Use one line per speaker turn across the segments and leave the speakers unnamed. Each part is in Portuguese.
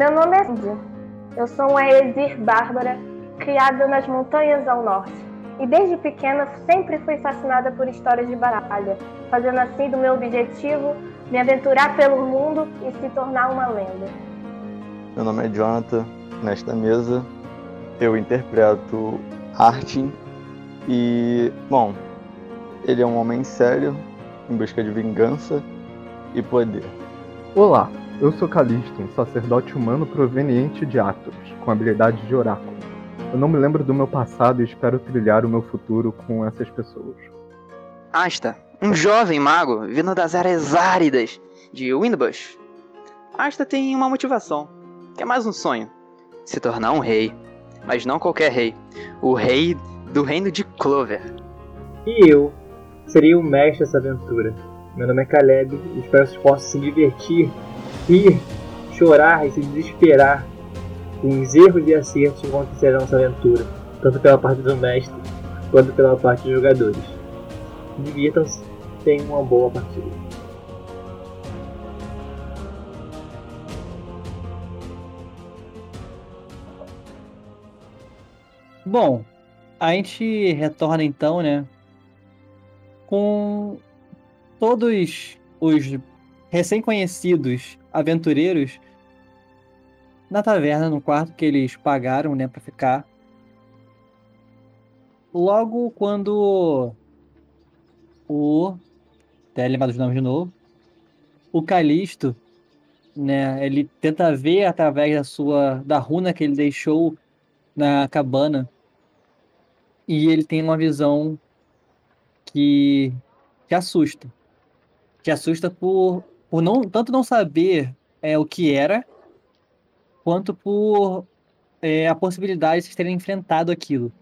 Meu nome é Cindy. Eu sou uma Exir Bárbara, criada nas montanhas ao norte. E desde pequena sempre fui fascinada por histórias de batalha, fazendo assim do meu objetivo me aventurar pelo mundo e se tornar uma lenda.
Meu nome é Jonathan. Nesta mesa eu interpreto Artin e, bom, ele é um homem sério em busca de vingança e poder.
Olá, eu sou Calisto, um sacerdote humano proveniente de Atos, com habilidades de oráculo. Eu não me lembro do meu passado e espero trilhar o meu futuro com essas pessoas.
Asta, um jovem mago vindo das áreas áridas de Windbush. Asta tem uma motivação, que é mais um sonho: se tornar um rei. Mas não qualquer rei, o rei do reino de Clover.
E eu serei o mestre dessa aventura. Meu nome é Caleb e espero que vocês possam se divertir, rir, chorar e se desesperar com os erros e acertos que acontecerão nessa aventura, tanto pela parte do mestre quanto pela parte dos jogadores. Divirtam-se, tenham uma boa partida.
Bom, a gente retorna então, né? Com todos os recém-conhecidos aventureiros na taverna, no quarto que eles pagaram, né, para ficar. Logo quando o até lembrar dos nomes de novo, o Calisto, né, ele tenta ver através da sua da runa que ele deixou na cabana e ele tem uma visão que te assusta. Te assusta por, por não tanto não saber é, o que era, quanto por é, a possibilidade de vocês terem enfrentado aquilo.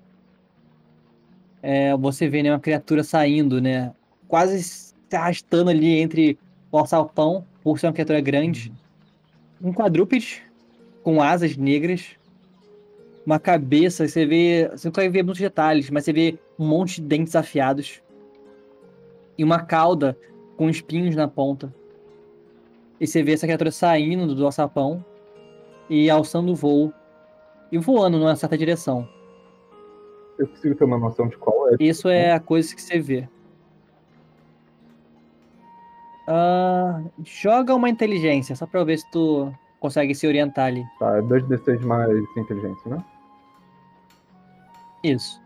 É, você vê né, uma criatura saindo, né, quase se arrastando ali entre o alçapão, por ser uma criatura grande. Um quadrúpede com asas negras, uma cabeça, você vê. Você não consegue ver muitos detalhes, mas você vê um monte de dentes afiados. E uma cauda com espinhos na ponta. E você vê essa criatura saindo do alçapão e alçando o voo. E voando numa certa direção.
Eu consigo ter uma noção de qual é.
Isso é a coisa que você vê. Uh, joga uma inteligência, só pra eu ver se tu consegue se orientar ali.
Tá, é 2d6 mais inteligência, né?
Isso.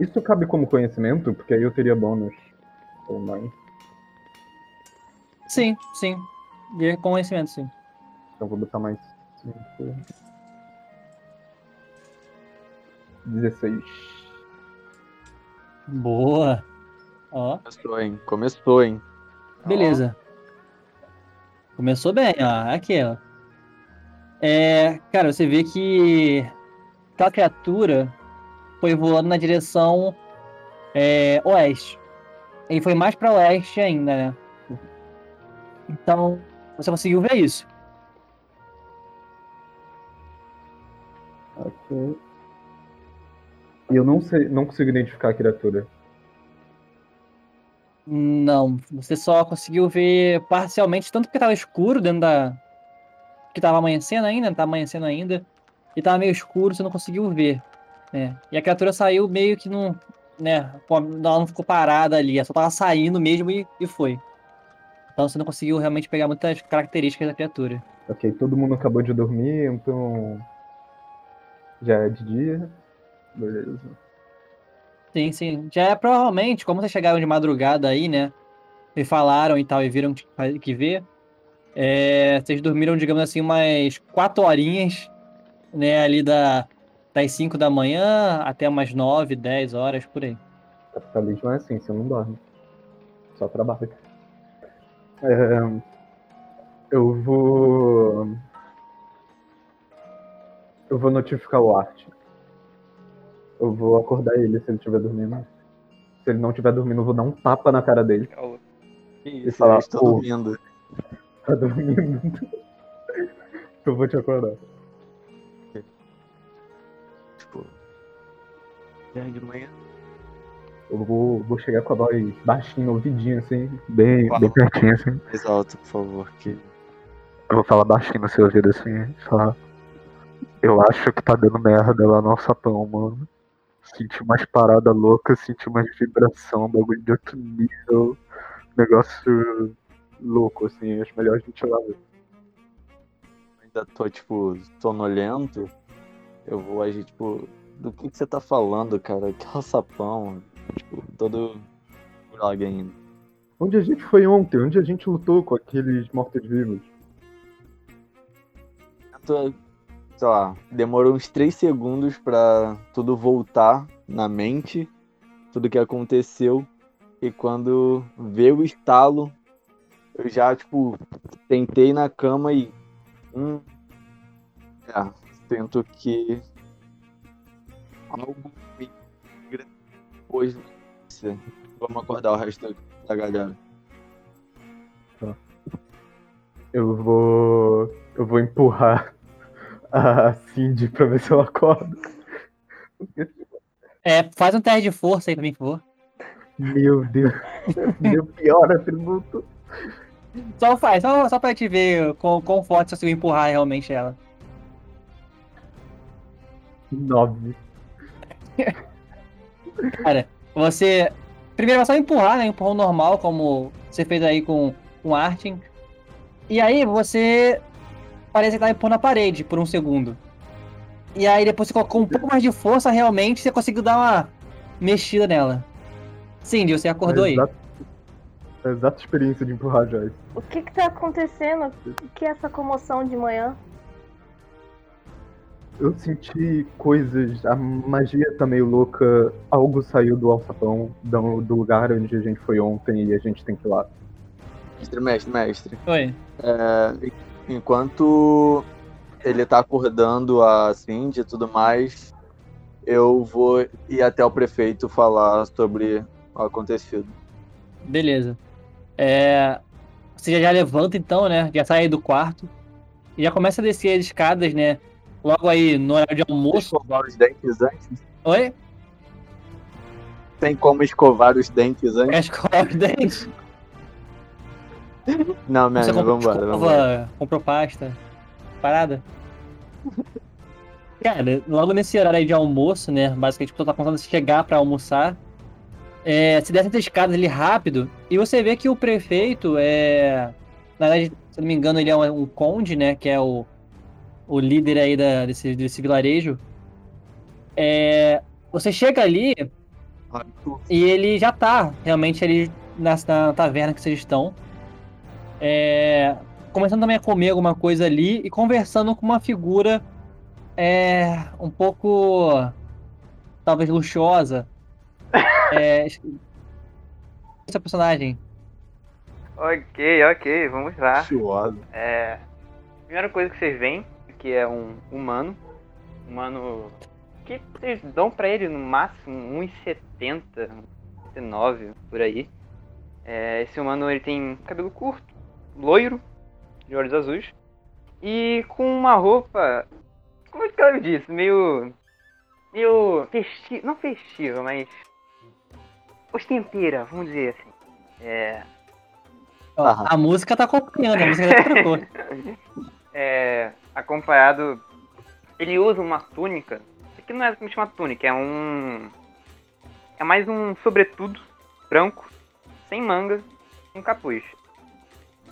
Isso cabe como conhecimento? Porque aí eu teria bônus. Ou não?
Sim, sim. De conhecimento, sim.
Então vou botar mais 5. 16.
Boa. Ó.
Começou, hein? Começou, hein?
Beleza. Começou bem, ó. Aqui, ó. É, cara, você vê que aquela criatura foi voando na direção é, oeste. Ele foi mais para oeste ainda, né? Então, você conseguiu ver isso.
Ok. E eu não sei, não consigo identificar a criatura.
Não, você só conseguiu ver parcialmente, tanto porque tava escuro dentro da. que tava amanhecendo ainda, tá amanhecendo ainda. E tava meio escuro, você não conseguiu ver. Né? E a criatura saiu meio que não. Né? Ela não ficou parada ali, ela só tava saindo mesmo e, e foi. Então você não conseguiu realmente pegar muitas características da criatura.
Ok, todo mundo acabou de dormir, então. Já é de dia. Beleza.
Sim, sim. Já é provavelmente, como vocês chegaram de madrugada aí, né? E falaram e tal, e viram que, que ver. É, vocês dormiram, digamos assim, umas quatro horinhas, né? Ali da, das 5 da manhã até umas 9, 10 horas, por aí.
Capitalismo é assim, você não dorme. Só trabalha. É, eu vou. Eu vou notificar o Art. Eu vou acordar ele se ele estiver dormindo. Se ele não estiver dormindo, eu vou dar um tapa na cara dele.
Que
E
isso,
falar,
eu estou
pô.
dormindo.
Tá dormindo? eu vou te acordar.
Tipo. E aí, de manhã?
Eu vou, vou chegar com a voz baixinha, ouvidinha, assim, bem,
Uau.
bem pertinho, assim.
Mais alto, por favor. Que...
Eu vou falar baixinho no seu ouvido assim, falar. Eu acho que tá dando merda lá no alçapão, mano. Senti umas paradas loucas, senti umas vibração, bagulho de outro nível. Negócio louco, assim, acho melhor a gente ir lá ver.
Ainda tô, tipo, sonolento. Eu vou agir, tipo, do que, que você tá falando, cara? Que alçapão. Tipo, todo droga ainda.
Onde a gente foi ontem? Onde a gente lutou com aqueles mortos-vivos?
Tô, sei lá, demorou uns 3 segundos pra tudo voltar na mente, tudo que aconteceu. E quando veio o estalo, eu já, tipo, tentei na cama e. Hum, é, sinto que. Algo me depois. Vamos acordar o resto da galera.
Eu vou. Eu vou empurrar a Cindy pra ver se eu acordo.
É, faz um teste de força aí pra mim, por favor.
Meu Deus. Meu pior atributo.
Só faz, só, só pra te ver com quão forte você conseguiu empurrar realmente ela.
Nove.
Cara, você. Primeiro vai só empurrar, né? Empurrão normal, como você fez aí com, com Artin. E aí você parece que tá empurrando a parede por um segundo. E aí depois você colocou um pouco mais de força, realmente, você conseguiu dar uma mexida nela. Cindy, você acordou
É
aí.
exato- é a exata experiência de empurrar Joyce.
O que que tá acontecendo? O que é essa comoção de manhã?
Eu senti coisas, a magia tá meio louca, algo saiu do alçapão, do, do lugar onde a gente foi ontem e a gente tem que ir lá.
Mestre, mestre, mestre.
Oi.
É, enquanto ele tá acordando a Cindy e tudo mais, eu vou ir até o prefeito falar sobre o acontecido.
Beleza. É, você já levanta então, né? Já sai do quarto. E já começa a descer as escadas, né? Logo aí no horário de almoço.
Escovar os dentes antes?
Oi?
Tem como escovar os dentes antes?
Quer escovar os dentes?
Não,
comprou,
vambora, vambora.
comprou pasta? Parada? Cara, logo nesse horário aí de almoço, né? Basicamente, quando tá contando chegar pra almoçar. É, se desce as escadas ali rápido. E você vê que o prefeito é. Na verdade, se não me engano, ele é um, um conde, né? Que é o, o líder aí da, desse, desse vilarejo. É, você chega ali e ele já tá realmente ali na, na taverna que vocês estão. É, começando também a comer alguma coisa ali e conversando com uma figura é, um pouco talvez luxuosa. É, esse personagem.
Ok, ok, vamos lá.
Luxuosa.
É, primeira coisa que vocês veem, que é um humano. Humano que vocês dão pra ele no máximo 1,70, 1,79 por aí. É, esse humano ele tem cabelo curto, loiro, de olhos azuis. E com uma roupa, como é que eu disse, meio. meio festiva, não festiva, mas. ostenteira, vamos dizer assim. É,
Ó, a música tá acompanhando, a música já trocou.
é, acompanhado. Ele usa uma túnica. Aqui não é exatamente uma túnica, é um. É mais um sobretudo branco, sem manga, com capuz.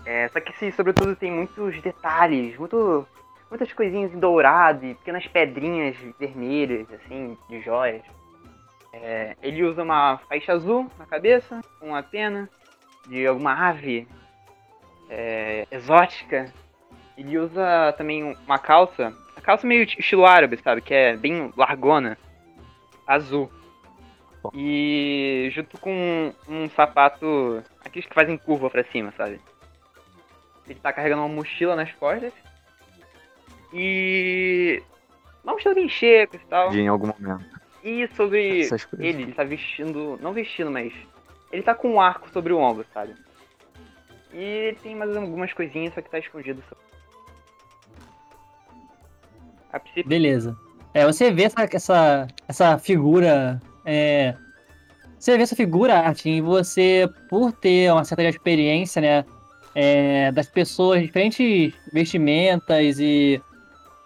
É, só que esse sobretudo tem muitos detalhes, muito, muitas coisinhas em dourado e pequenas pedrinhas vermelhas, assim, de joias. É, ele usa uma faixa azul na cabeça, uma pena de alguma ave é, exótica ele usa também uma calça, a calça meio estilo árabe, sabe? Que é bem largona, azul. E junto com um sapato, aqueles que fazem curva pra cima, sabe? Ele tá carregando uma mochila nas costas. E. Uma mochila bem cheia e tal.
Em algum momento.
E sobre ele, ele tá vestindo. Não vestindo, mas. Ele tá com um arco sobre o ombro, sabe? E ele tem mais algumas coisinhas, só que tá escondido. Só. A princípio,
Beleza. É, você vê essa, essa, essa figura. É, você vê essa figura, Artin, e você, por ter uma certa experiência, né? é, das pessoas, diferentes vestimentas e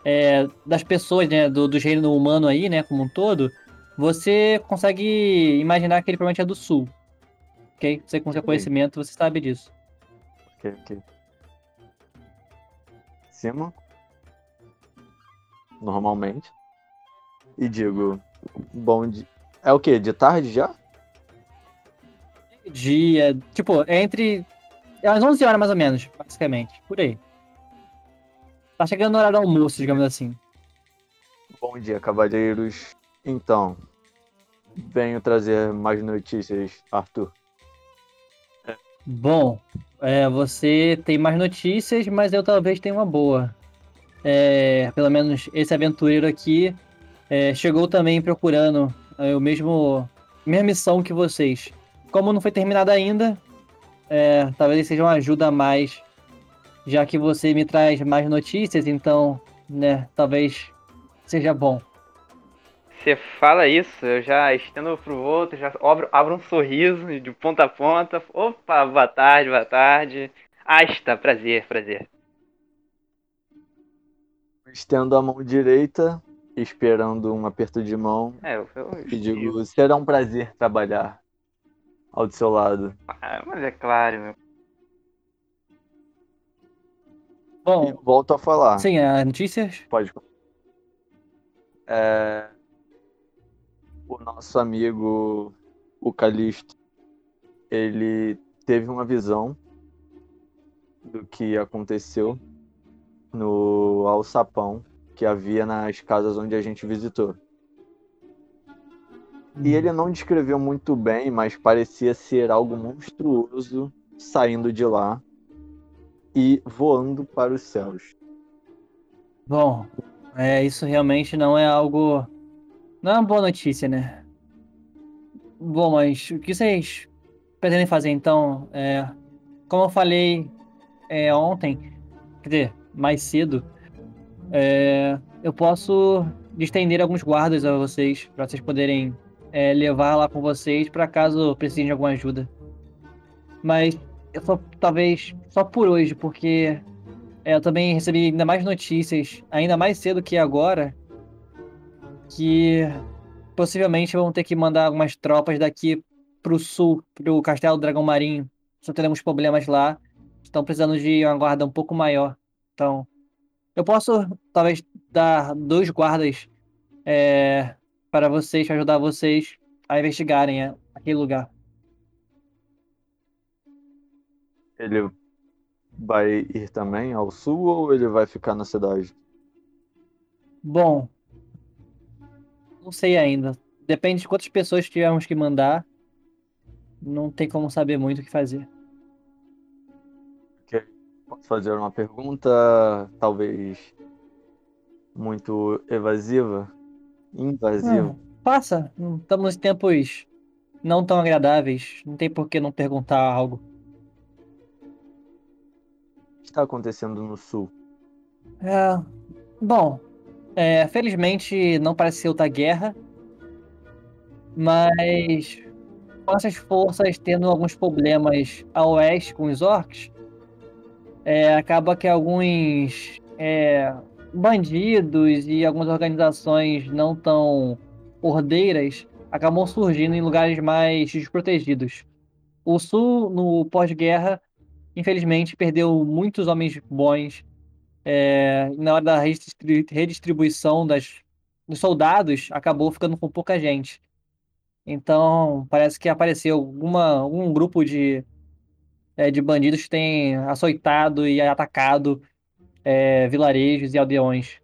é, das pessoas né, do, do reino humano aí, né, como um todo, você consegue imaginar que ele provavelmente é do sul. Ok? Você com seu conhecimento, você sabe disso.
Ok, ok. Cima. Normalmente. E digo, bom dia. É o quê? De tarde já?
Dia, tipo, é entre é umas 11 horas mais ou menos, basicamente, por aí. Tá chegando no horário do almoço, digamos assim.
Bom dia, cavalheiros. Então, venho trazer mais notícias, Arthur.
Bom, é, você tem mais notícias, mas eu talvez tenha uma boa. É, pelo menos esse aventureiro aqui é, chegou também procurando é, o mesmo mesma missão que vocês. Como não foi terminada ainda, é, talvez seja uma ajuda a mais, já que você me traz mais notícias, então, né, talvez seja bom.
Você fala isso, eu já estendo pro outro, já abro, abro um sorriso de ponta a ponta. Opa, boa tarde, boa tarde. Asta, prazer, prazer.
Estendo a mão direita, esperando um aperto de mão,
É, eu, eu,
e digo, será um prazer trabalhar ao seu lado.
Ah, mas é claro, meu.
E
Bom,
volto a falar.
sim, as notícias?
Pode. É, O nosso amigo, o Calixto, ele teve uma visão do que aconteceu no alçapão que havia nas casas onde a gente visitou. E ele não descreveu muito bem, mas parecia ser algo monstruoso saindo de lá e voando para os céus.
Bom, é, isso realmente não é algo. Não é uma boa notícia, né? Bom, mas o que vocês pretendem fazer então? É, como eu falei é, ontem, quer dizer, mais cedo, é, eu posso estender alguns guardas a vocês, para vocês poderem é, levar lá com vocês, para caso precisem de alguma ajuda. Mas eu só, talvez, só por hoje, porque é, eu também recebi ainda mais notícias, ainda mais cedo que agora, que possivelmente vão ter que mandar algumas tropas daqui pro sul, pro Castelo Dragão Marinho. Só teremos problemas lá. Estão precisando de uma guarda um pouco maior. Então, eu posso talvez dar dois guardas é, para vocês, para ajudar vocês a investigarem é, aquele lugar.
Ele vai ir também ao sul ou ele vai ficar na cidade?
Bom, não sei ainda. Depende de quantas pessoas tivermos que mandar. Não tem como saber muito o que fazer.
Posso fazer uma pergunta, talvez muito evasiva? Invasiva?
Hum, passa. Estamos em tempos não tão agradáveis. Não tem por que não perguntar algo.
O que está acontecendo no sul?
É, bom, é, felizmente não parece ser outra guerra, mas com essas forças tendo alguns problemas a oeste com os orcs, é, acaba que alguns é, bandidos e algumas organizações não tão ordeiras acabam surgindo em lugares mais desprotegidos. O sul, no pós-guerra, infelizmente, perdeu muitos homens bons é, na hora da redistri- redistribuição das, dos soldados, acabou ficando com pouca gente. Então, parece que apareceu alguma, algum grupo de, é, de bandidos que tem açoitado e atacado é, vilarejos e aldeões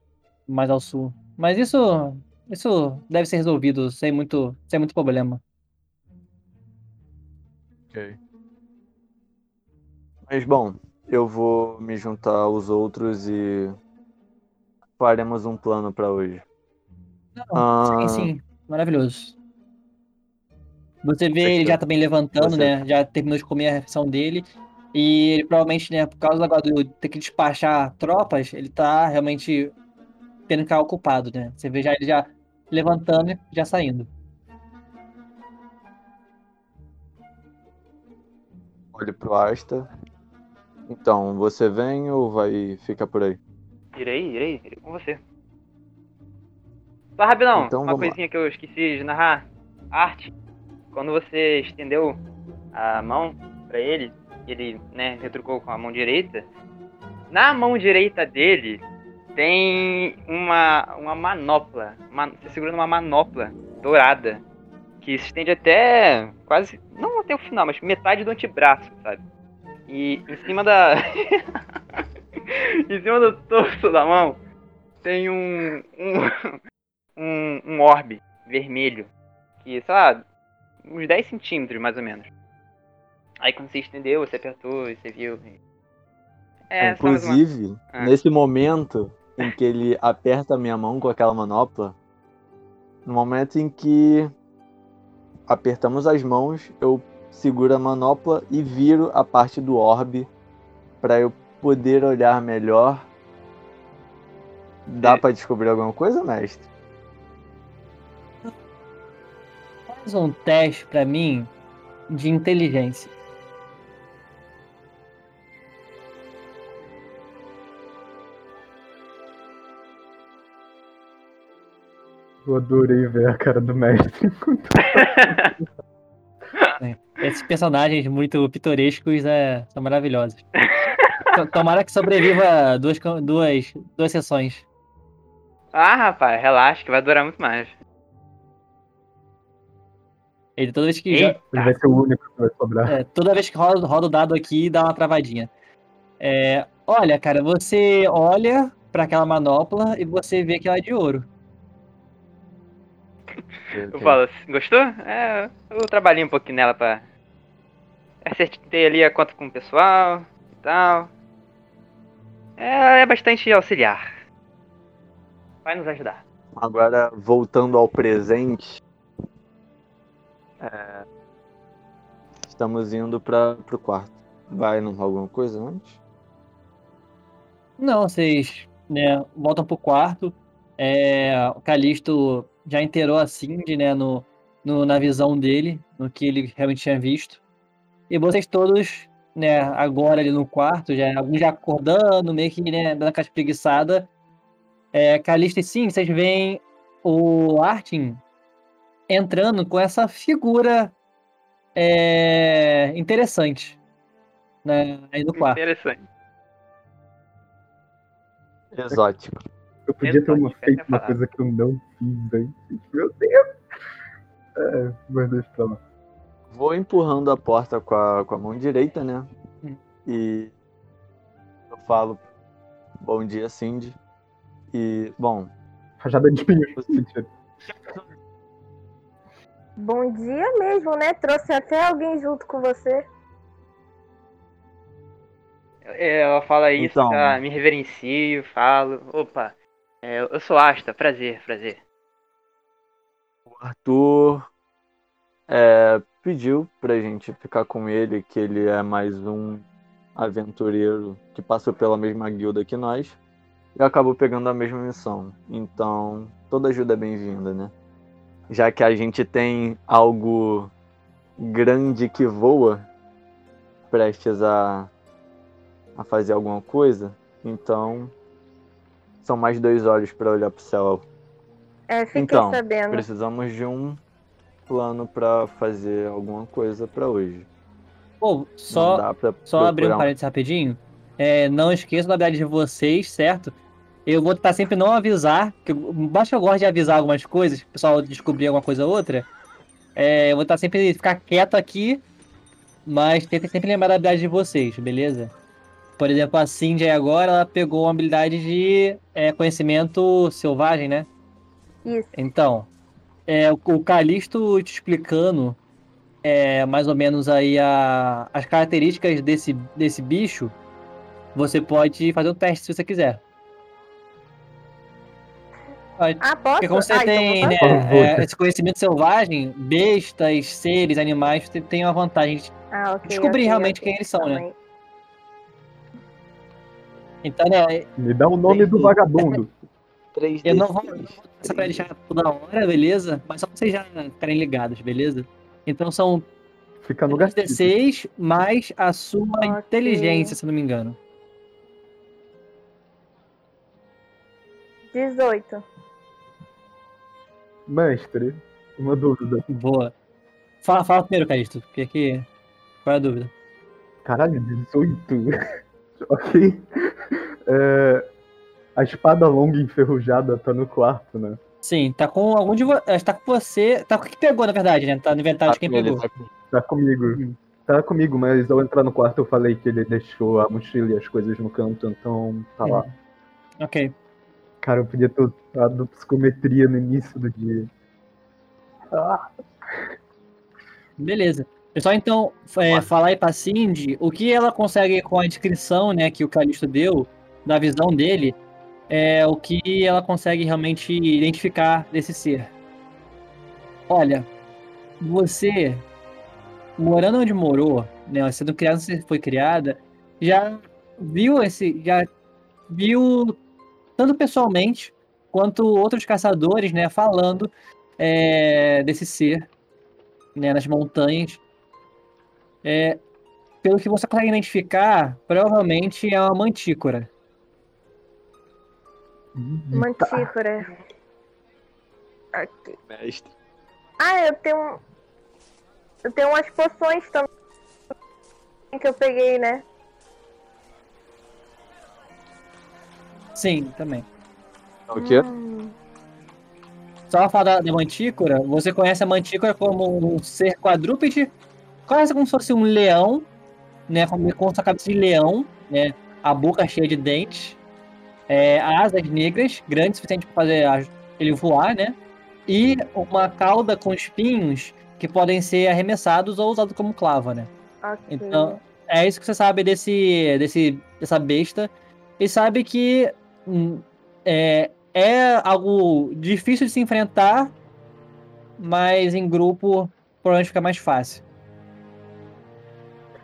mais ao sul. Mas isso, isso deve ser resolvido sem muito, sem muito problema.
Ok. Mas bom, eu vou me juntar aos outros e faremos um plano para hoje.
Sim,
Ah,
sim, maravilhoso. Você vê ele já também levantando,
Você-
né? Já terminou de comer a refeição dele. E ele provavelmente, né, por causa agora do ter que despachar tropas, ele tá realmente tendo que ficar ocupado, né? Você vê já ele já levantando e já saindo.
Olho pro Asta Então, você vem ou vai ficar por aí?
Irei, irei, irei com você. Só rapidão,
Então,
uma
vamos lá.
coisinha que eu esqueci de narrar. Arte, quando você estendeu a mão pra ele, ele, né, retrucou com a mão direita. Na mão direita dele tem uma, uma manopla. Uma, você segurando uma manopla dourada. Que se estende até quase. Não até o final, mas metade do antebraço, sabe? E em cima da. em cima do torso da mão tem um. um, um, um orbe vermelho. Que, sei lá, uns 10 centímetros mais ou menos. Aí quando você estendeu, você apertou e você viu. É, só mais uma-
Inclusive,
Ah.
nesse momento em que ele aperta a minha mão com aquela manopla, no momento em que apertamos as mãos, eu seguro a manopla e viro a parte do orbe para eu poder olhar melhor. Dá
É.
pra descobrir alguma coisa, mestre?
Faz um teste pra mim de inteligência.
Eu adorei ver a cara do mestre.
Esses personagens muito pitorescos é, são maravilhosos. To- Tomara que sobreviva duas, duas, duas sessões.
Ah, rapaz, relaxa que vai durar muito mais.
Ele toda vez que joga-
Ele vai ser o único que vai sobrar.
É, toda vez que roda, roda o dado aqui, dá uma travadinha. É, olha, cara, você olha pra aquela manopla e você vê que ela é de ouro.
Eu falo, gostou? É, eu trabalhei um pouquinho nela pra. Acertei ali a conta com o pessoal e tal. É, é bastante auxiliar. Vai nos ajudar.
Agora, voltando ao presente, é, estamos indo para pro quarto. Vai não alguma coisa antes?
Não, vocês né, voltam pro quarto. É, o Calisto já inteirou a Cindy né, no, no- na visão dele, no que ele realmente tinha visto. E vocês todos, né, agora ali no quarto, já, alguns já acordando, meio que né, dando aquela espreguiçada. É, Calisto e sim, vocês veem o Artin entrando com essa figura é, interessante né, aí no quarto.
Interessante.
Exótico.
Eu podia ter uma, feito uma coisa que eu não fiz antes. Meu Deus! É, mas deixa pra lá.
Vou empurrando a porta com a, com a mão direita, né?
Hum.
E eu falo, bom dia, Cindy. E, bom,
Rajada de espinho.
Bom dia mesmo, né? Trouxe até alguém junto com você.
É, Ela fala isso,
Então.
tá, me reverencio, falo. Opa, é, eu sou Asta, prazer, prazer.
o Arthur é, pediu pra gente ficar com ele, que ele é mais um aventureiro que passou pela mesma guilda que nós e acabou pegando a mesma missão. Então, toda ajuda é bem-vinda, né? Já que a gente tem algo grande que voa prestes a, a fazer alguma coisa, então são mais dois olhos para olhar pro céu
É, fiquei
Então,
sabendo.
Precisamos de um plano pra fazer alguma coisa pra hoje.
Pô,
Não
só, Só abrir um parênteses rapidinho. É, não esqueça da habilidade de vocês, certo? Eu vou tentar sempre não avisar, que basta que eu gosto de avisar algumas coisas, o pessoal descobrir alguma coisa ou outra. É, eu vou tentar sempre ficar quieto aqui, mas tentem sempre lembrar da habilidade de vocês, beleza? Por exemplo, a Cindy aí agora, ela pegou uma habilidade de é, conhecimento selvagem, né?
Isso.
Então, é, o, o Calisto te explicando é, mais ou menos aí a- as características desse, desse bicho, você pode fazer um teste se você quiser. Pode.
Ah, posso?
Porque como você
ah, então
tem
vou
né, é, esse conhecimento selvagem, bestas, seres, animais, você tem uma vantagem de
Ah, ok,
descobrir
ok,
realmente
ok.
quem eles são, né?
Também.
Então, né,
Me dá o nome do vagabundo.
3D.
eu não vou, passar pra deixar toda hora, beleza? Mas só pra vocês já ficarem ligados, beleza? Então são
Fica no gatilho.
16 mais a sua
Ok.
inteligência, se não me engano.
18.
Mestre, uma dúvida.
Boa. Fala, fala primeiro, Calisto, porque aqui. Qual é a dúvida?
Caralho, 18. ok. É, a espada longa enferrujada tá no quarto, né?
Sim, tá com algum de vocês. Tá com você. Tá com quem pegou, na verdade, né? Tá no inventário de quem
Ele
pegou.
tá com-
Tá comigo. Tá comigo, mas ao entrar no quarto eu falei que ele deixou a mochila e as coisas no canto, então tá lá.
Ok.
Cara, eu podia ter usado psicometria no início do dia. Ah,
Beleza. Pessoal, então, é, falar aí pra Cindy o que ela consegue com a descrição né, que o Calisto deu, da visão dele, é o que ela consegue realmente identificar desse ser. Olha, você, morando onde morou, né, sendo criada onde você foi criada, já viu esse. Já viu, tanto pessoalmente, quanto outros caçadores, né, falando é, desse ser né, nas montanhas. É, pelo que você consegue identificar, provavelmente é uma mantícora.
Mantícora. Ok.
Mestre.
Ah, eu tenho. Eu tenho umas poções também que eu peguei, né?
Sim, também.
O quê?
Hum,
Só pra falar da, da mantícora, você conhece a mantícora como um ser quadrúpede, quase como se fosse um leão, né? Com, com sua cabeça de leão, né? A boca cheia de dentes, é, asas negras, grandes o suficiente para fazer a- ele voar, né? E uma cauda com espinhos que podem ser arremessados ou usados como clava, né?
ok.
Então, é isso que você sabe desse, desse, dessa besta. E sabe que é, é algo difícil de se enfrentar, mas em grupo provavelmente fica mais fácil.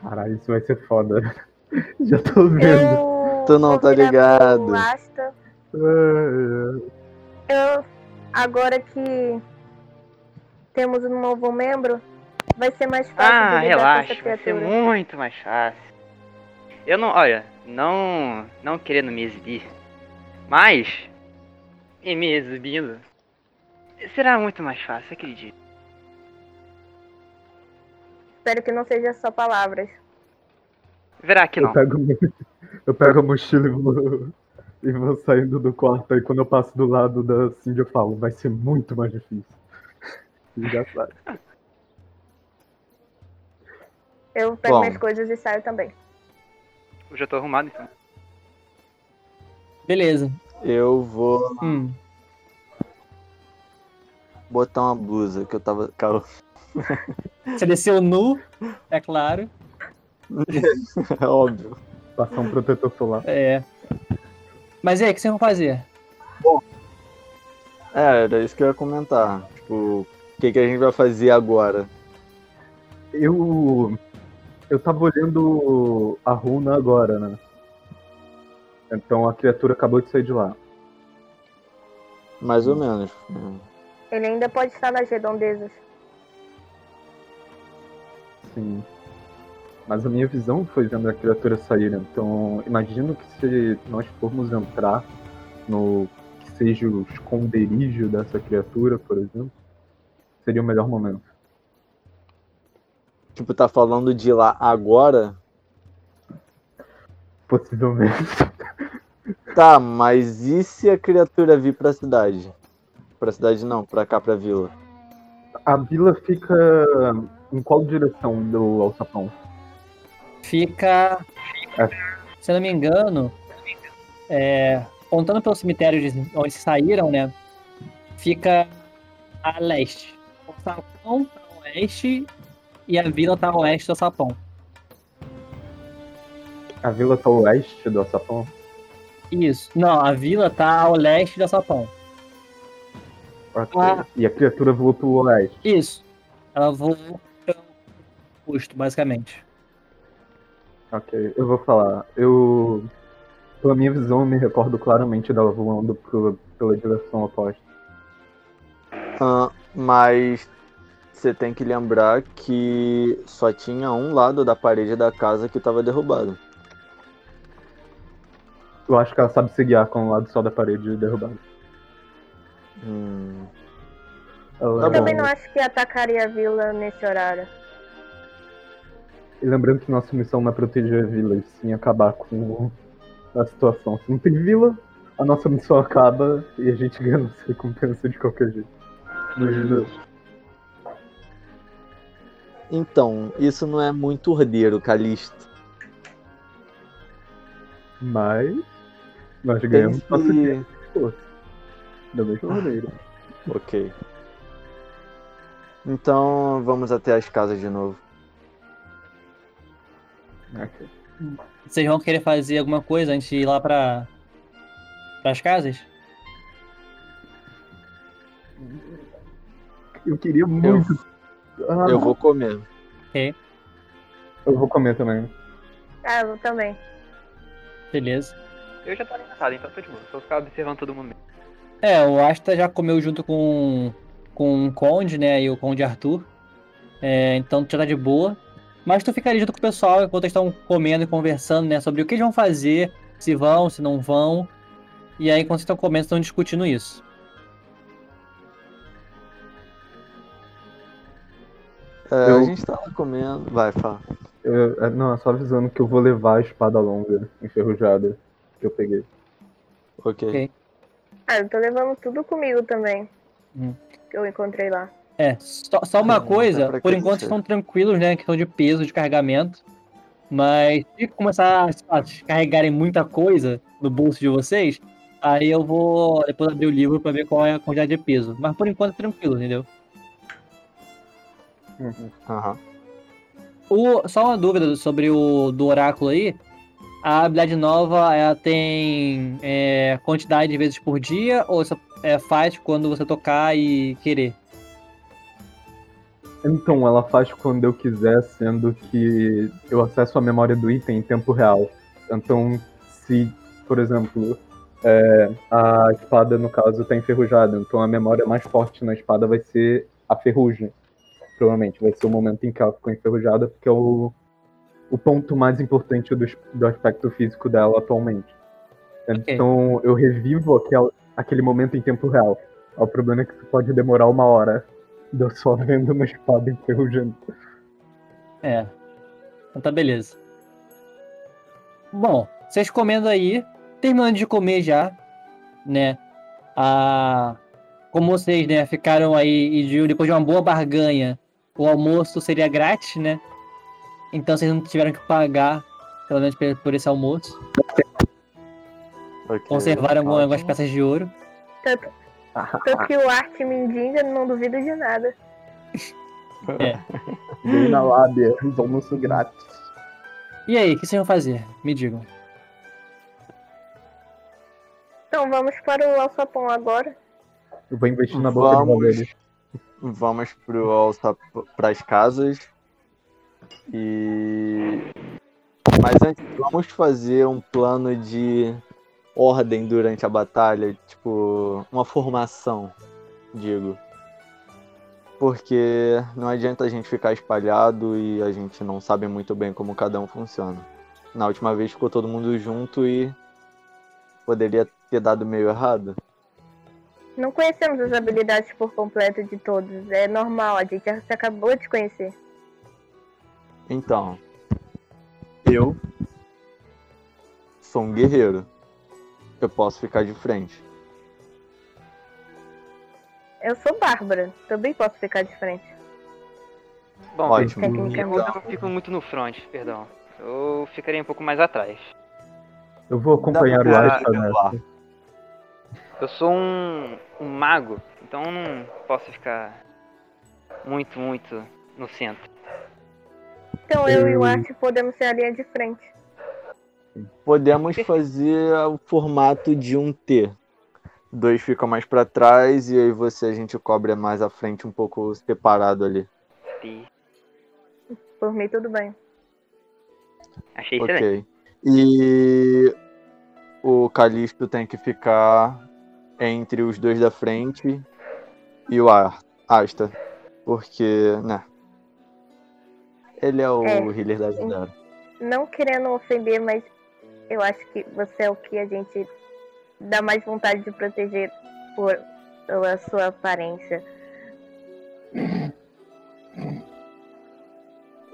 Caralho, isso vai ser foda. Já tô vendo.
Eu
Tu não tá ligado.
Asta.
Ah,
Eu, agora que temos um novo membro, vai ser mais fácil
Ah, relaxa, vai ser muito mais fácil. Eu não, olha, não, não querendo me exibir, mas em me exibindo, será muito mais fácil, acredito.
Espero que não seja só palavras.
Verá que
eu,
não.
pego, eu pego a mochila e vou, e vou saindo do quarto. Aí quando eu passo do lado da Cindy, eu falo: vai ser muito mais difícil. E já sabe.
Eu pego
Bom.
minhas coisas e saio também.
Eu já tô arrumado então.
Beleza.
Eu vou
Hum,
botar uma blusa que eu tava. Calma.
Você desceu nu, é claro.
É óbvio.
Passar um protetor solar.
É. Mas e aí, o que vocês vão fazer?
É, era isso que eu ia comentar. Tipo, o que, que a gente vai fazer agora?
Eu. Eu tava olhando a runa agora, né? Então a criatura acabou de sair de lá.
Mais ou menos. né?
Ele ainda pode estar nas redondezas.
Sim. Mas a minha visão foi vendo a criatura sair. Então imagino que se nós formos entrar no que seja o esconderijo dessa criatura, por exemplo, seria o melhor momento.
Tipo, tá falando de ir lá agora?
Possivelmente.
Tá, mas e se a criatura vir pra cidade? Pra cidade não, pra cá, pra vila.
A vila fica em qual direção do alçapão?
Fica. Se eu não me engano, é, contando pelo cemitério de onde saíram, né? Fica a leste. O sapão tá a oeste e a vila tá a oeste do sapão.
A vila tá ao oeste do alçapão?
Isso. Não, a vila tá ao leste do sapão.
Ok.
Ah.
E a criatura voou pro oeste.
Isso. Ela voou pelo custo, basicamente.
Ok, eu vou falar. Eu. Pela minha visão, eu me recordo claramente dela voando pro, pela direção oposta.
Ah, mas você tem que lembrar que só tinha um lado da parede da casa que estava derrubado.
Eu acho que ela sabe se guiar com o lado só da parede derrubado.
Hum,
Ela-
Eu também
bom.
não acho que atacaria a vila nesse horário.
E lembrando que nossa missão não é proteger a vila, e sim acabar com a situação. Se não tem vila, a nossa missão acaba e a gente ganha nossa recompensa de qualquer jeito. Imagina.
Então, isso não é muito ordeiro, Calisto.
Mas nós ganhamos nosso dia de esforço. Da mesma maneira.
Ok. Então, vamos até as casas de novo.
Ok.
Vocês vão querer fazer alguma coisa antes de ir lá pra. pras casas?
Eu queria muito. Ah,
Eu vou comer.
eu vou comer também.
Ah, eu também.
Beleza.
Eu já tô alimentado, então tô de boa. Só ficar observando todo mundo.
É, o Asta já comeu junto com, com o Conde, né? E o Conde Arthur. É, então tu já tá de boa. Mas tu fica ali junto com o pessoal enquanto eles estão comendo e conversando, né? Sobre o que eles vão fazer, se vão, se não vão. E aí, enquanto vocês estão comendo, estão discutindo isso.
É,
Eu-
A gente tava comendo. Vai, fala.
Eu- é, não, é só avisando que eu vou levar a espada longa, enferrujada, que eu peguei.
Ok.
Ok.
Ah, eu tô levando tudo comigo também.
Hum.
Que eu encontrei lá.
É, só, só uma coisa, por
que
enquanto estão tranquilos, né? Questão de peso, de carregamento. Mas se começar a carregarem muita coisa no bolso de vocês, aí eu vou depois abrir o livro pra ver qual é a quantidade de peso. Mas por enquanto tranquilo, entendeu?
Aham.
O, só uma dúvida sobre o do oráculo aí. A habilidade nova ela tem é, quantidade de vezes por dia ou só é, faz quando você tocar e querer?
Então, ela faz quando eu quiser, sendo que eu acesso a memória do item em tempo real. Então, se, por exemplo, é, a espada, no caso, tá enferrujada, então a memória mais forte na espada vai ser a ferrugem. Provavelmente, vai ser o momento em que ela ficou enferrujada, porque é o, o ponto mais importante do, do aspecto físico dela atualmente. Então, eu revivo aquela, aquele momento em tempo real. O problema é que isso pode demorar uma hora. Eu só vendo uma espada enferrujando.
É. Então tá beleza. Bom, vocês comendo aí, terminando de comer já, né? Ah, como vocês, né, ficaram aí e de- depois de uma boa barganha, o almoço seria grátis, né? Então vocês não tiveram que pagar, pelo menos por- esse almoço.
ok.
Conservaram algumas, peças de ouro.
Tanto, tanto que o arte mendiga, não duvido de nada.
Bem na lábia, os almoços grátis.
E aí, o que vocês vão fazer? Me digam.
Então vamos para o alçapão agora.
Eu vou investir na boca de
Vamos.
Valerio.
Vamos pro alça pras casas. E. Mas antes, vamos fazer um plano de ordem durante a batalha, tipo, uma formação, digo. Porque não adianta a gente ficar espalhado e a gente não sabe muito bem como cada um funciona. Na última vez ficou todo mundo junto e poderia ter dado meio errado.
Não conhecemos as habilidades por completo de todos. É normal, a gente acabou de conhecer.
Então, eu sou um guerreiro. Eu posso ficar de frente.
Eu sou Bárbara, também posso ficar de frente.
Bom,
Ótimo.
Eu não fico muito no front, perdão. Eu ficaria um pouco mais atrás.
Eu vou acompanhar o nessa.
Eu sou um, um mago, então eu não posso ficar muito, muito no centro.
Então eu e o
Eu-
Arte podemos ser a linha de frente.
Podemos fazer o formato de um T. Dois ficam mais pra trás e aí você a gente cobre mais à frente um pouco separado ali.
Por mim, tudo bem.
achei excelente.
Ok. E o Calisto tem que ficar entre os dois da frente e o Asta. Porque, né? Ele é o
É.
healer da galera.
Não querendo ofender, mas eu acho que você é o que a gente dá mais vontade de proteger por pela sua aparência.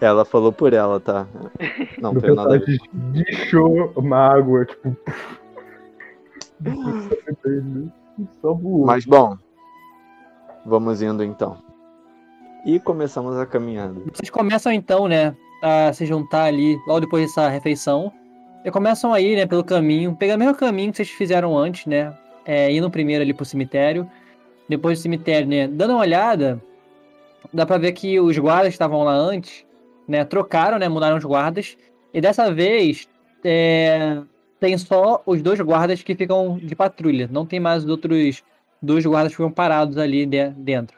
Ela falou por ela, tá? Não tenho nada a ver.
guichou uma água, tipo. Só voou.
Mas bom, vamos indo então. E começamos a caminhada.
Vocês começam então, né, a se juntar ali logo depois dessa refeição. E começam a ir, né, pelo caminho, pegando o mesmo caminho que vocês fizeram antes, né? É, indo primeiro ali pro cemitério. Depois do cemitério, né, dando uma olhada, dá pra ver que os guardas que estavam lá antes, né, trocaram, né, mudaram os guardas. E dessa vez, é, tem só os dois guardas que ficam de patrulha. Não tem mais os outros dois guardas que ficam parados ali de- dentro.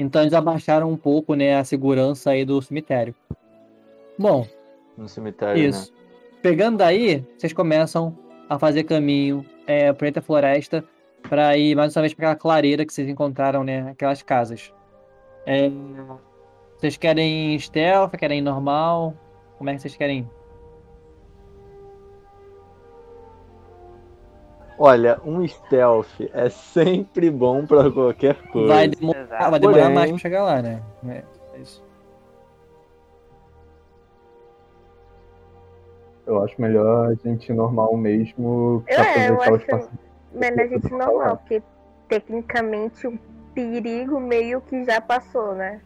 Então eles abaixaram um pouco, né, a segurança aí do cemitério. Bom,
No cemitério,
isso. Pegando daí, vocês começam a fazer caminho é, por entre a floresta para ir mais uma vez para aquela clareira que vocês encontraram, né, aquelas casas. É, vocês querem stealth, querem normal? Como é que vocês querem?
Olha, um stealth é sempre bom pra qualquer coisa.
Vai demorar,
Exato.
vai demorar
Porém-
mais para chegar lá, né? É, é isso.
Eu acho melhor a gente normal mesmo
Eu,
pra
é, eu acho melhor a gente normal, porque tecnicamente o perigo meio que já passou, né?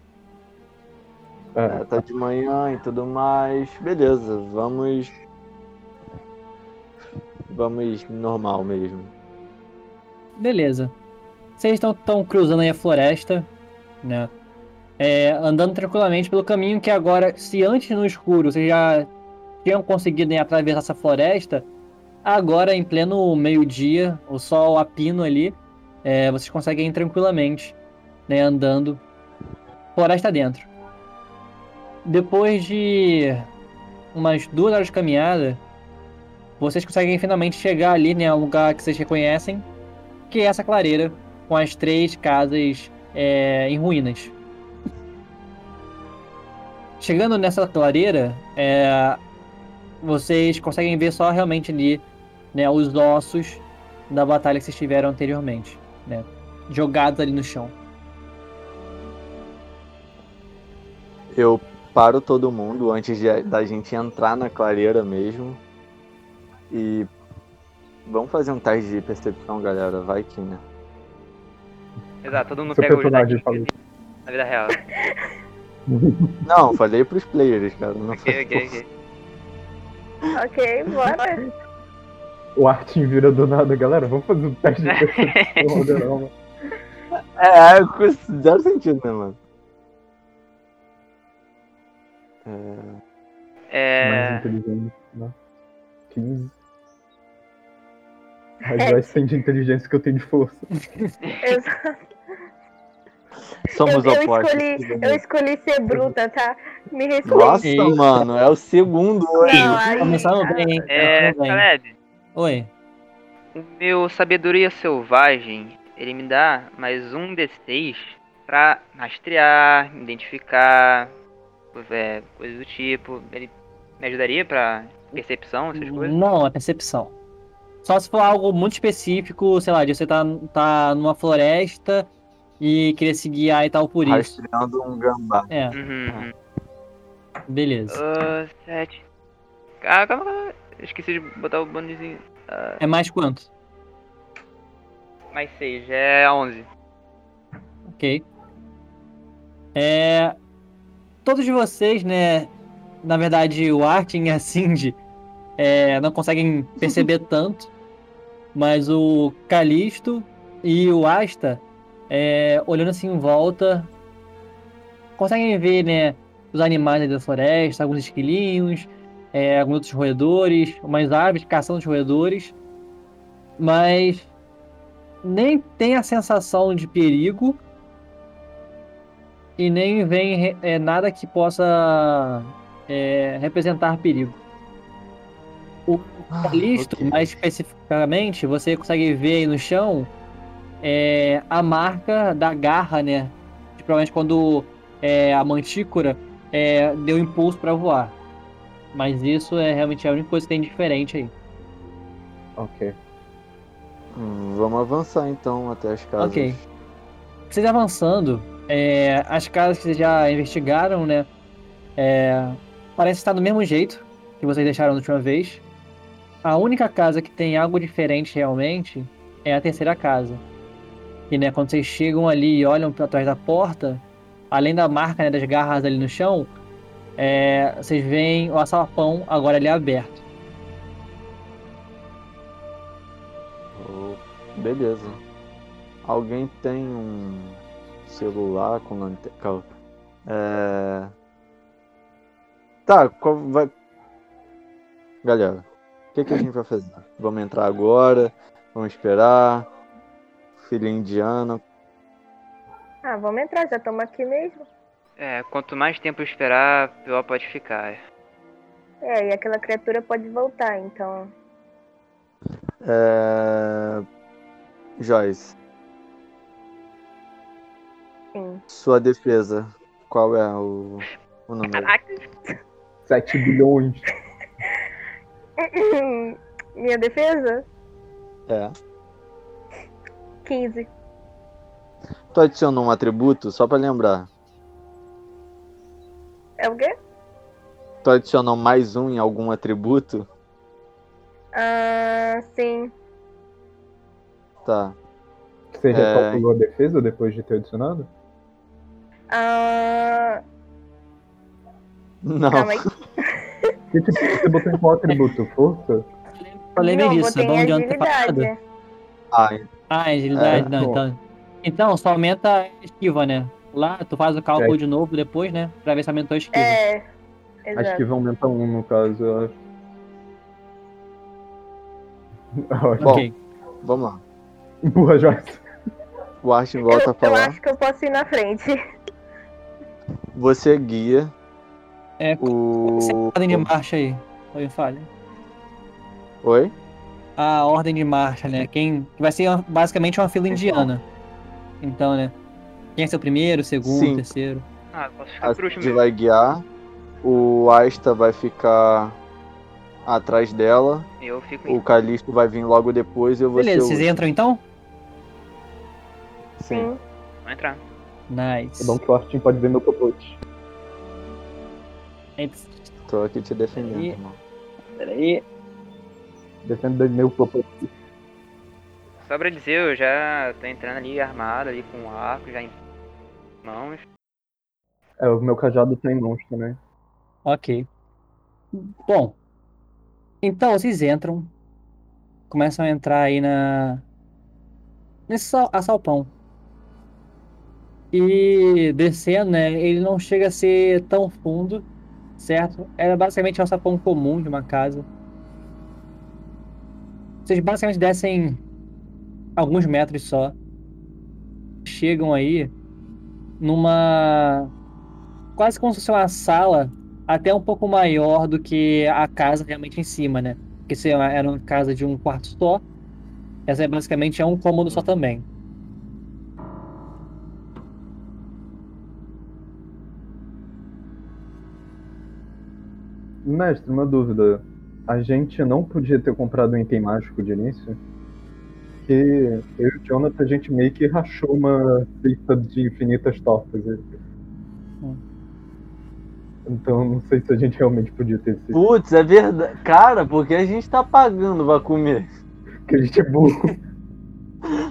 É,
É, tá de manhã e tudo mais. Beleza, vamos. Vamos normal mesmo.
Beleza. Vocês estão tão cruzando aí a floresta, né? É, andando tranquilamente pelo caminho que agora, se antes no escuro vocês já tinham conseguido né, atravessar essa floresta, agora em pleno meio-dia, o sol a pino ali, é, vocês conseguem ir tranquilamente, né? Andando floresta dentro. Depois de umas duas horas de caminhada, vocês conseguem finalmente chegar ali, né, a um lugar que vocês reconhecem, que é essa clareira com as três casas é, em ruínas. Chegando nessa clareira, é, vocês conseguem ver só realmente ali né, os ossos da batalha que vocês tiveram anteriormente, né, jogados ali no chão.
Eu paro todo mundo antes de- da gente entrar na clareira mesmo. E vamos fazer um teste de percepção, galera. Vai que, né?
Exato, todo mundo
Seu
pega os
personagem falou.
na vida real.
Não, falei pros players, cara. Não
Ok, ok, ok.
Ok, bora.
O Artin vira do nada, galera. Vamos fazer um teste de percepção.
É, é, com zero sentido, né, mano? É,
Mais
É.
inteligente, né? 15. Mas vai ser de inteligência que eu tenho de força.
Exato.
somos
eu, eu
opostos.
escolhi, eu escolhi ser bruta, tá? Me respeite.
Nossa, mano, é o segundo hoje.
Não, aí-
Começaram bem, hein?
É,
Começaram bem.
Caleb,
Oi.
o meu sabedoria selvagem, ele me dá mais um D6 pra rastrear, identificar, é, coisas do tipo. Ele me ajudaria pra percepção, essas coisas?
Não, é percepção. Só se for algo muito específico, sei lá, de você tá, tá numa floresta e querer se guiar e tal por isso.
Rastreando um gambá.
É,
Uhum, uhum.
beleza.
Ah, sete. Ah, calma, calma. Eu Esqueci de botar o bônusinho. Ah,
É mais quanto?
mais seis, é 11.
Ok. É, todos vocês, né? Na verdade, o Artin e a Cindy é, não conseguem perceber tanto, mas o Calisto e o Asta, é, olhando assim em volta, conseguem ver, né? Os animais da floresta, alguns esquilinhos, é, alguns outros roedores, umas árvores caçando os roedores, mas nem tem a sensação de perigo e nem vem é, nada que possa é, representar perigo. O Calisto,
ok.
mais especificamente, você consegue ver aí no chão é, a marca da garra, né? De, provavelmente quando é, a mantícora é, deu impulso para voar. Mas isso é realmente a única coisa que tem diferente aí.
Ok.
Hum, Vamos avançar então até as casas.
Ok. Vocês avançando, é, as casas que vocês já investigaram, né? É, parece estar do mesmo jeito que vocês deixaram da última vez. A única casa que tem algo diferente realmente é a terceira casa. E né, quando vocês chegam ali e olham para trás da porta, além da marca né, das garras ali no chão, é, vocês veem o açapão agora ali aberto.
Oh, beleza. Alguém tem um celular com lanterna? É... Tá, qual vai. Galera, o que, que a gente vai fazer? Vamos entrar agora? Vamos esperar? Filha indiana?
Ah, vamos entrar, já estamos aqui mesmo.
É, quanto mais tempo esperar, pior pode ficar.
É, e aquela criatura pode voltar, então.
É... Joyce,
Sim.
sua defesa, qual é o, o número?
Caraca,
7 bilhões.
Minha defesa?
É.
15.
Tu adicionou um atributo, só pra lembrar.
É o quê?
Tu adicionou mais um em algum atributo?
Ah, sim.
Tá.
Você
É.
recalculou a defesa depois de ter adicionado?
Ah,
Não.
calma aí.
E tipo, você botou em qual atributo? Força?
Falei
Não,
disso,
botei
é bom de falado.
agilidade.
Ah,
Ah, agilidade,
É,
não,
bom.
então. Então, só aumenta a esquiva, né? Lá, tu faz o cálculo
É.
de novo depois, né? Pra ver se aumentou a esquiva.
É, exato.
que vai aumentar um no caso, eu acho.
Bom.
Ok.
vamos lá.
Empurra, Joyce.
O Art volta a
Eu, eu
falar.
acho que eu posso ir na frente.
Você guia
É,
o.
Essa ordem de marcha aí. Oi, falha.
Oi?
A ordem de marcha, né? Quem que vai ser basicamente uma fila indiana. Então, né? Quem é seu primeiro, segundo,
Sim.
terceiro?
ah, posso ficar
A
mesmo.
vai guiar. O Asta vai ficar atrás dela.
Eu fico
O. Calixto vai vir logo depois e eu vou
Beleza,
ser o
vocês
último.
entram então?
Sim.
Sim.
Vou entrar.
Nice.
É bom que o Artin pode ver meu popote.
Eits,
Tô aqui te defendendo,
E-
irmão.
Peraí.
Defenda meu popote.
Só pra dizer, eu já tô entrando ali armado, ali com o arco já em mãos.
É, o meu cajado tá em mãos também.
Ok. Bom. Então, vocês entram. Começam a entrar aí na. Nesse sal- assalpão. E descendo, né? Ele não chega a ser tão fundo, certo? Era basicamente um alçapão comum de uma casa. Vocês basicamente descem alguns metros só. Chegam aí numa. Quase como se fosse uma sala até um pouco maior do que a casa realmente em cima, né? Porque se era uma casa de um quarto só, essa é basicamente é um cômodo só também.
Mestre, uma dúvida. A gente não podia ter comprado um item mágico de início? Porque eu e o Jonathan, a gente meio que rachou uma cesta de infinitas tortas.
Hum.
Então não sei se a gente realmente podia ter sido.
Putz, é verdade. Cara, porque a gente tá pagando pra comer?
Porque a gente é burro.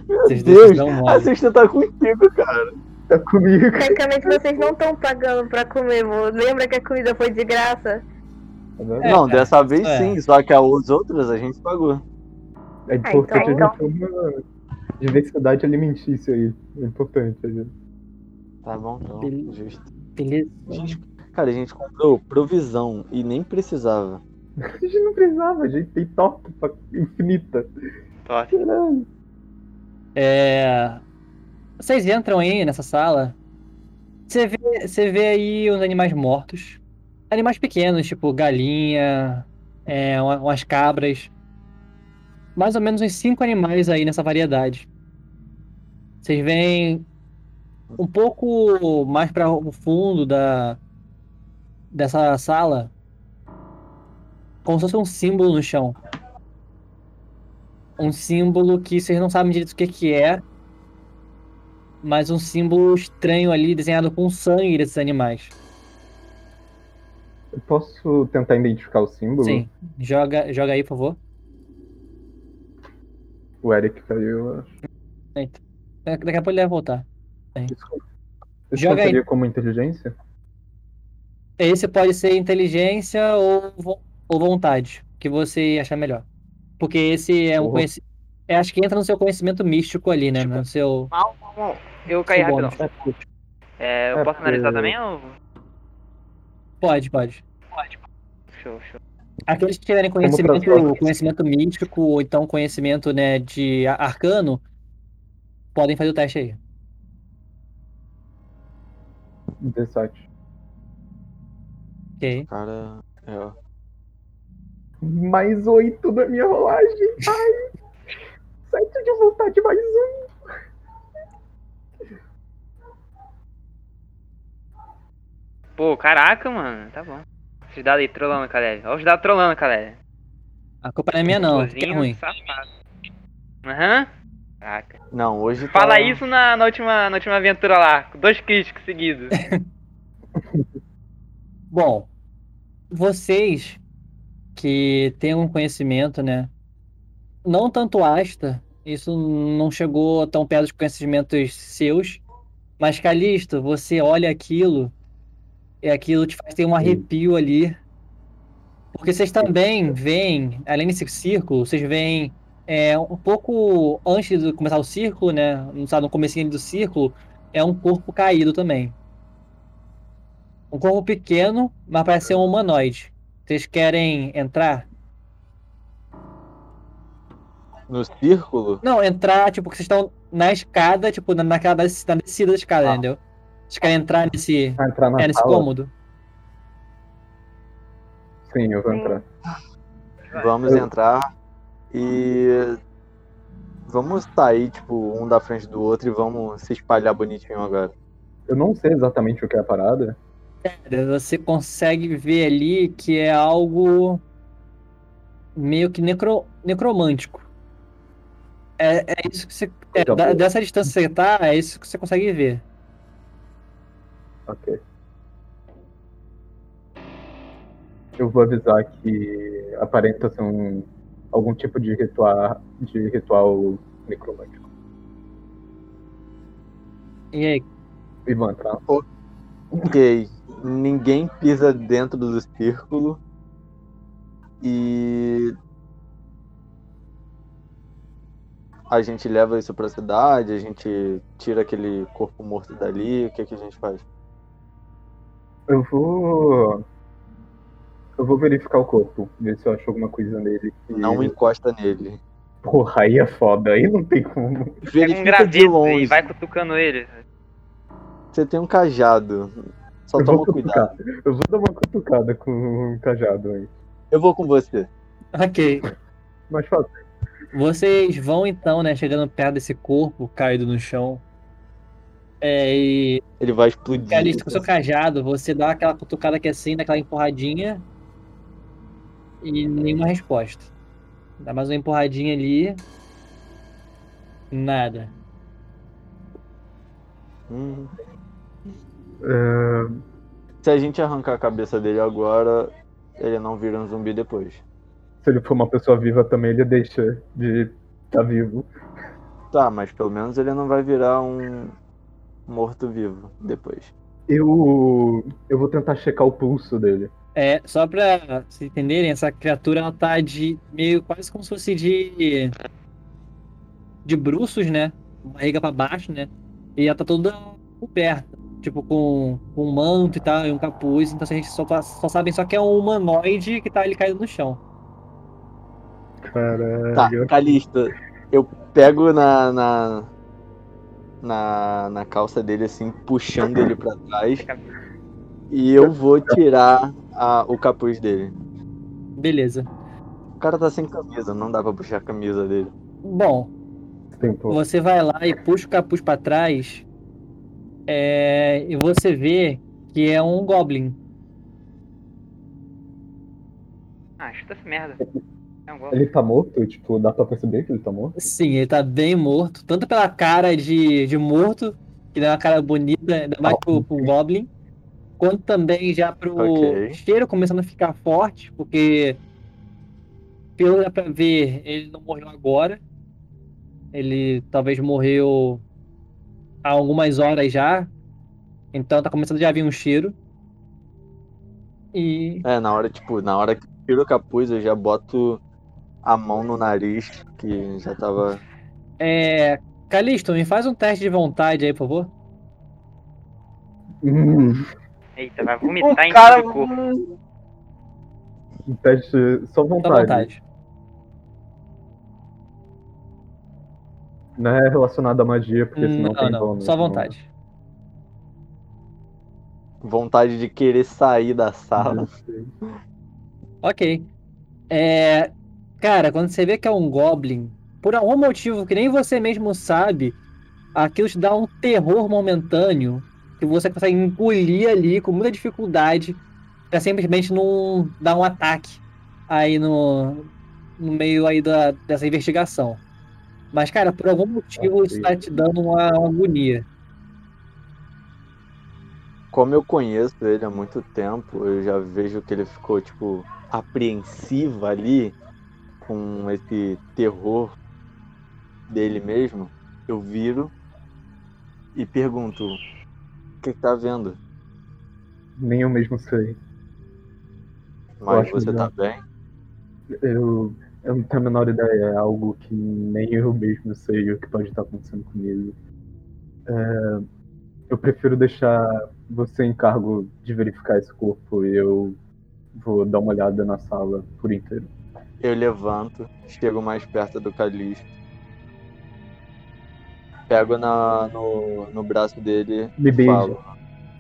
Meu
Vocês
Deus, a cesta tá contigo, cara.
Tá comigo.
Tecnicamente vocês não estão pagando pra comer, vô. Lembra que a comida foi de graça?
Tá?
É,
não,
cara,
dessa vez
é.
sim, só que as outras a gente pagou.
É importante
então,
a gente ter uma diversidade alimentícia aí. É importante. a gente.
Tá bom, então,
Beleza.
justo.
Beleza.
Gente, cara, a gente comprou provisão e nem precisava.
A gente não precisava, a gente tem torta infinita.
Torta.
Caralho.
É... Vocês entram aí nessa sala. Você vê, você vê aí uns animais mortos. Animais pequenos, tipo galinha, é, uma- umas cabras. Mais ou menos uns cinco animais aí nessa variedade. Vocês veem um pouco mais para o fundo da dessa sala, como se fosse um símbolo no chão. Um símbolo que vocês não sabem direito o que, que é, mas um símbolo estranho ali desenhado com sangue desses animais.
Eu posso tentar identificar o símbolo?
Sim. Joga, joga aí, por favor.
O Eric caiu. acho.
Eita. Daqui a pouco ele vai voltar.
Desculpa. Isso
Joga aí.
como inteligência?
Esse pode ser inteligência ou, vo- ou vontade, que você achar melhor. Porque esse é um conhecimento. acho que entra no seu conhecimento místico ali, né?
Tipo,
No seu.
Mal, mal, mal. Eu caí rapidão.
bônus.
É, eu
É,
posso analisar também ou.
Pode, pode.
Show, show.
Aqueles que tiverem conhecimento, conhecimento místico ou então conhecimento né, de arcano, podem fazer o teste aí.
17.
Ok.
Cara, é, ó.
Mais 8 da minha rolagem. Ai! 7 de vontade, mais um.
Pô, caraca, mano. Tá bom. Os dados aí trolando, Caleb. Olha os dados trolando, Caleb.
A culpa não é minha, não. Que é ruim.
Aham. Caraca.
Não, hoje tá...
Fala isso na, na, última, na última aventura lá. com Dois críticos seguidos.
Bom, vocês que têm um conhecimento, né? Não tanto Asta, isso não chegou tão perto dos conhecimentos seus, mas Calisto, você olha aquilo e aquilo te faz ter um arrepio ali. Porque vocês também veem, além desse círculo, vocês veem é, um pouco antes de começar o círculo, né? No, comecinho do círculo, é um corpo caído também. Um corpo pequeno, mas parece ser um humanoide. Vocês querem entrar?
No círculo?
Não, entrar, tipo, que vocês estão na escada, tipo, na- naquela des- na descida da escada,
Ah.
entendeu? Vocês querem entrar nesse,
Ah, entrar na
é, nesse
sala?
cômodo?
Sim, eu vou
Sim.
entrar.
Vamos
Eu-
entrar e. Vamos sair, tipo, um da frente do outro e vamos se espalhar bonitinho agora.
Eu não sei exatamente o que é a parada.
Você consegue ver ali que é algo meio que necro, necromântico. É, é isso que você. é, da- dessa distância que você tá, é isso que você consegue ver.
Ok. Eu vou avisar que aparenta ser um, algum tipo de ritual, de ritual necromântico.
E aí,
E vou entrar.
Ok. Ninguém pisa dentro do círculo. E. A gente leva isso pra cidade, a gente tira aquele corpo morto dali, o que, que a gente faz?
Eu vou. Eu vou verificar o corpo, ver se eu acho alguma coisa nele. que-
Não encosta nele.
Porra, aí é foda, aí não tem como.
Um
Verifica de
graveto e
longe.
vai cutucando ele.
Você tem um cajado. Só
eu
toma
vou
cuidado.
Eu vou dar uma cutucada com o cajado aí.
Eu vou com você.
ok.
Mas fala,
Vocês vão então, né, chegando perto desse corpo caído no chão. É, e
Ele vai explodir.
Calixto, com seu cajado, você dá aquela cutucada que é assim, dá aquela empurradinha. E nenhuma resposta. Dá mais uma empurradinha ali. Nada.
Hum.
é,
Se a gente arrancar a cabeça dele agora, ele não vira um zumbi depois.
se ele for uma pessoa viva também, ele deixa de estar vivo.
Tá, mas pelo menos ele não vai virar um morto-vivo depois.
Eu. Eu vou tentar checar o pulso dele.
É, só pra vocês entenderem, essa criatura ela tá de meio quase como se fosse de. de bruços, né? Barriga pra baixo, né? E ela tá toda coberta. Tipo, com, com um manto e tal, e um capuz. Então a gente só, tá- só sabem só que é um humanoide que tá ali caído no chão.
Caralho.
Tá, Calista, eu pego na, na, na, na calça dele assim, puxando ele pra trás. E eu vou tirar a- o capuz dele.
Beleza.
O cara tá sem camisa, não dá pra puxar a camisa dele.
Bom,
Tempo.
você vai lá e puxa o capuz pra trás. É, e você vê que é um Goblin.
Ah, chuta essa merda. É.
Ele tá morto? Tipo, dá pra perceber que ele tá morto?
Sim, ele tá bem morto, tanto pela cara de, de morto, que dá uma cara bonita, ainda mais pro, pro Goblin, quanto também já pro
Ok.
cheiro começando a ficar forte, porque pelo que dá pra ver, ele não morreu agora. Ele talvez morreu há algumas horas já. Então tá começando já a vir um cheiro. E
É, na hora, tipo, na hora que tiro o capuz, eu já boto a mão no nariz, que já tava.
é. Calisto, me faz um teste de vontade aí, por favor.
Hum,
Eita, vai vomitar em
cara-
cima do corpo.
um teste só
Só
vontade.
vontade.
Não é relacionado à magia, porque senão
Não,
tem
não,
bônus.
só
não.
vontade.
Vontade de querer sair da sala.
Ok. É, cara, quando você vê que é um Goblin, por algum motivo que nem você mesmo sabe, aquilo te dá um terror momentâneo que você consegue engolir ali com muita dificuldade pra simplesmente não dar um ataque aí no, no meio aí da, dessa investigação. Mas, cara, por algum motivo isso tá te dando uma, uma agonia.
Como eu conheço ele há muito tempo, eu já vejo que ele ficou, tipo, apreensivo ali, com esse terror dele mesmo. Eu viro e pergunto: O que, que tá vendo?
Nem eu mesmo sei.
Mas você tá
melhor.
bem?
Eu, eu não tenho a menor ideia. É algo que nem eu mesmo sei o que pode estar acontecendo comigo. É, eu prefiro deixar você em cargo de verificar esse corpo e eu vou dar uma olhada na sala por inteiro.
Eu levanto, chego mais perto do Calixto. Pego na, no, no braço dele
Me
e falo.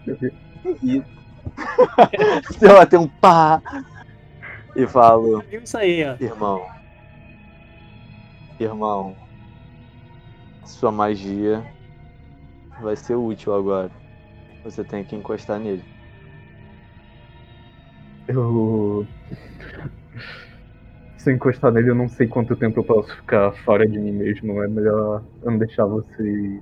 Eu bater um pá e falo,
Isso aí, ó.
irmão. Irmão. Sua magia vai ser útil agora. Você tem que encostar nele.
Eu. Se eu encostar nele, eu não sei quanto tempo eu posso ficar fora de mim mesmo. É melhor eu não deixar vocês.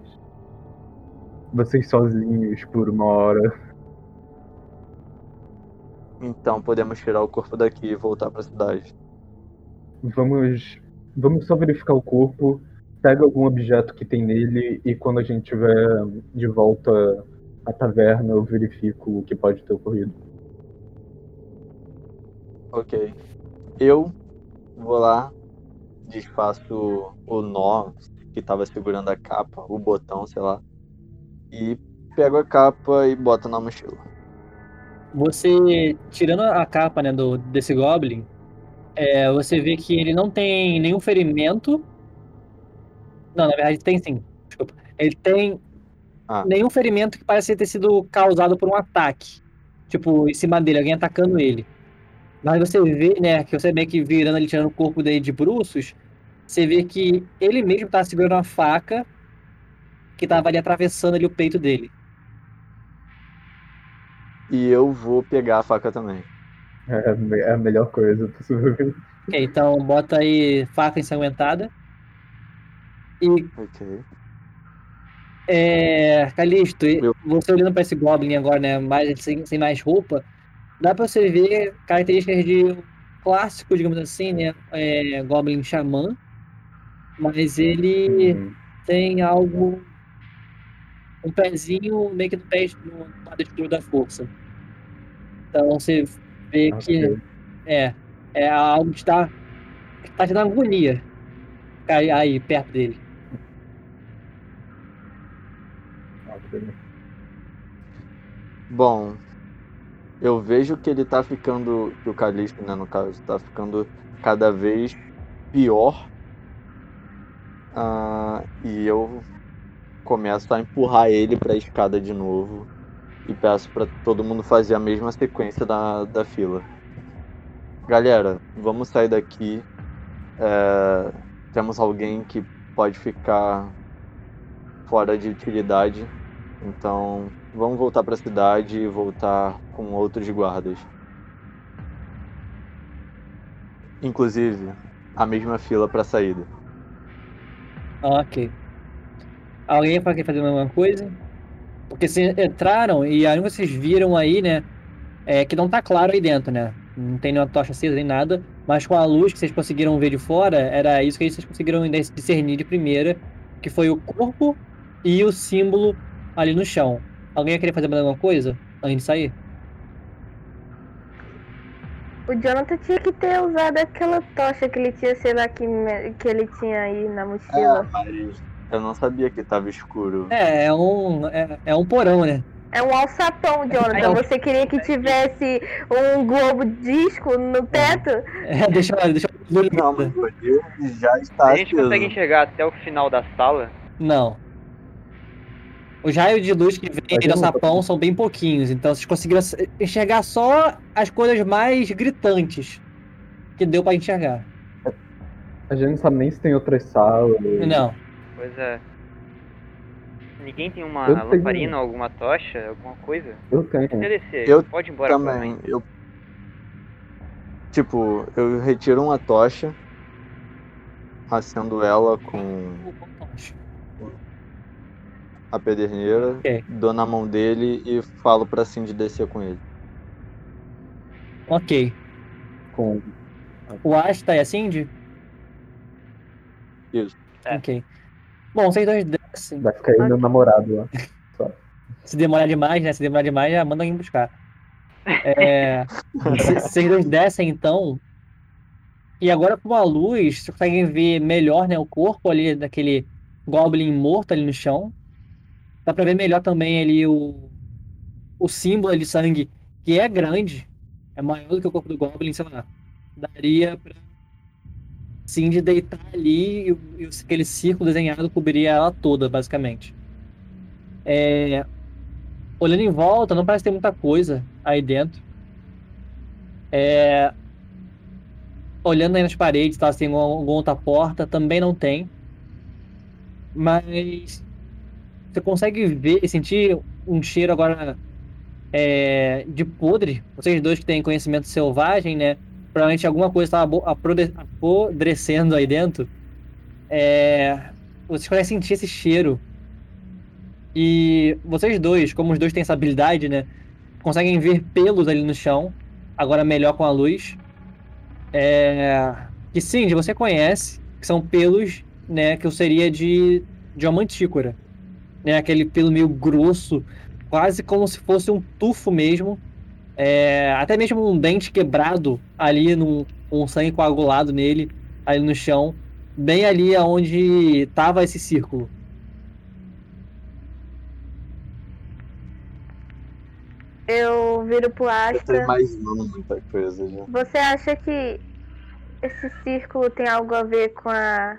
Vocês sozinhos por uma hora.
Então podemos tirar o corpo daqui e voltar pra cidade.
Vamos. Vamos só verificar o corpo. Pega algum objeto que tem nele e quando a gente tiver de volta à taverna, eu verifico o que pode ter ocorrido.
Ok. Eu vou lá, desfaço o nó que tava segurando a capa, o botão, sei lá. E pego a capa e boto na mochila.
Você, tirando a capa, né, do, desse Goblin, é, você vê que ele não tem nenhum ferimento. Não, na verdade tem sim. Desculpa. Ele tem
Ah.
nenhum ferimento que parece ter sido causado por um ataque. Tipo, em cima dele, alguém atacando ele. Mas você vê, né, que você meio que virando ali, tirando o corpo dele de bruços, você vê que ele mesmo tá segurando uma faca que tava ali atravessando ali o peito dele.
E eu vou pegar a faca também.
É, a é melhor coisa possível.
Ok, então bota aí faca ensanguentada. E
Ok.
É, Calisto, e
Eu-
você olhando pra esse Goblin agora, né, mais, sem, sem mais roupa, dá pra você ver características de um clássico, digamos assim, né, é, Goblin Xamã, mas ele
Hum,
tem algo, um pezinho meio que no pé no lado escuro da força. Então você vê que é, é algo que está, que tá te dando agonia cair aí perto dele.
Bom, eu vejo que ele tá ficando. Que o Calixto, né, no caso, tá ficando cada vez pior. Ah, e eu começo a empurrar ele pra escada de novo. E peço pra todo mundo fazer a mesma sequência da, da fila. Galera, vamos sair daqui. É, temos alguém que pode ficar fora de utilidade. Então, vamos voltar pra cidade e voltar com outros guardas. Inclusive, a mesma fila pra saída.
Ok. Alguém vai querer fazer a mesma coisa? Porque vocês entraram e aí vocês viram aí, né? É que não tá claro aí dentro, né? Não tem nenhuma tocha acesa nem nada. Mas com a luz que vocês conseguiram ver de fora, era isso que vocês conseguiram discernir de primeira. Que foi o corpo e o símbolo ali no chão. Alguém ia querer fazer mais alguma coisa antes de sair?
O Jonathan tinha que ter usado aquela tocha que ele tinha, sei lá, que, que ele tinha aí na mochila.
mas eu não sabia que tava escuro.
É, é um, é, é um porão, né?
É um alçapão, Jonathan. Você queria que tivesse um globo disco no teto?
É, deixa, deixa eu
Não, mas já está
A gente consegue enxergar até o final da sala.
Não. Os raios de luz que vêm do sapão são bem pouquinhos, então vocês conseguiram enxergar só as coisas mais gritantes que deu pra enxergar.
A gente não sabe nem se tem outras salas.
Não.
Pois é. Ninguém tem uma
Eu tenho.
lamparina, alguma tocha, alguma coisa?
Eu tenho.
Descer,
Eu
pode ir embora
Também, eu. Tipo, eu retiro uma tocha, acendo ela com a pederneira,
Ok.
dou na mão dele e falo pra Cindy descer com ele.
Ok.
Com...
O Asta é a Cindy?
Isso.
É.
Ok. Bom, vocês dois descem.
Vai ficar aí meu namorado lá.
Se demorar demais, né? Se demorar demais, já manda alguém buscar. É, Vocês dois descem, então. E agora com a luz, vocês conseguem ver melhor, né? O corpo ali daquele Goblin morto ali no chão. Dá pra ver melhor também ali o, o símbolo de sangue, que é grande. É maior do que o corpo do Goblin, sei lá. Daria pra Cindy deitar ali e, e aquele círculo desenhado cobriria ela toda, basicamente. É, olhando em volta, não parece ter muita coisa aí dentro. É, olhando aí nas paredes, tá, se tem alguma, alguma outra porta, também não tem. Mas você consegue ver e sentir um cheiro agora é, de podre. Vocês dois que têm conhecimento selvagem, né? Provavelmente alguma coisa estava apodrecendo aí dentro. É, vocês conseguem sentir esse cheiro. E vocês dois, como os dois têm essa habilidade, né? Conseguem ver pelos ali no chão. Agora melhor com a luz. É... Que sim, você conhece. Que são pelos, né? Que eu seria de, de uma mantícora. Né? Aquele pelo meio grosso. Quase como se fosse um tufo mesmo. É... Até mesmo um dente quebrado ali, num, com sangue coagulado nele. Ali no chão. Bem ali onde tava esse círculo.
Eu viro pro Asta.
imaginando muita coisa já.
Você acha que esse círculo tem algo a ver com a...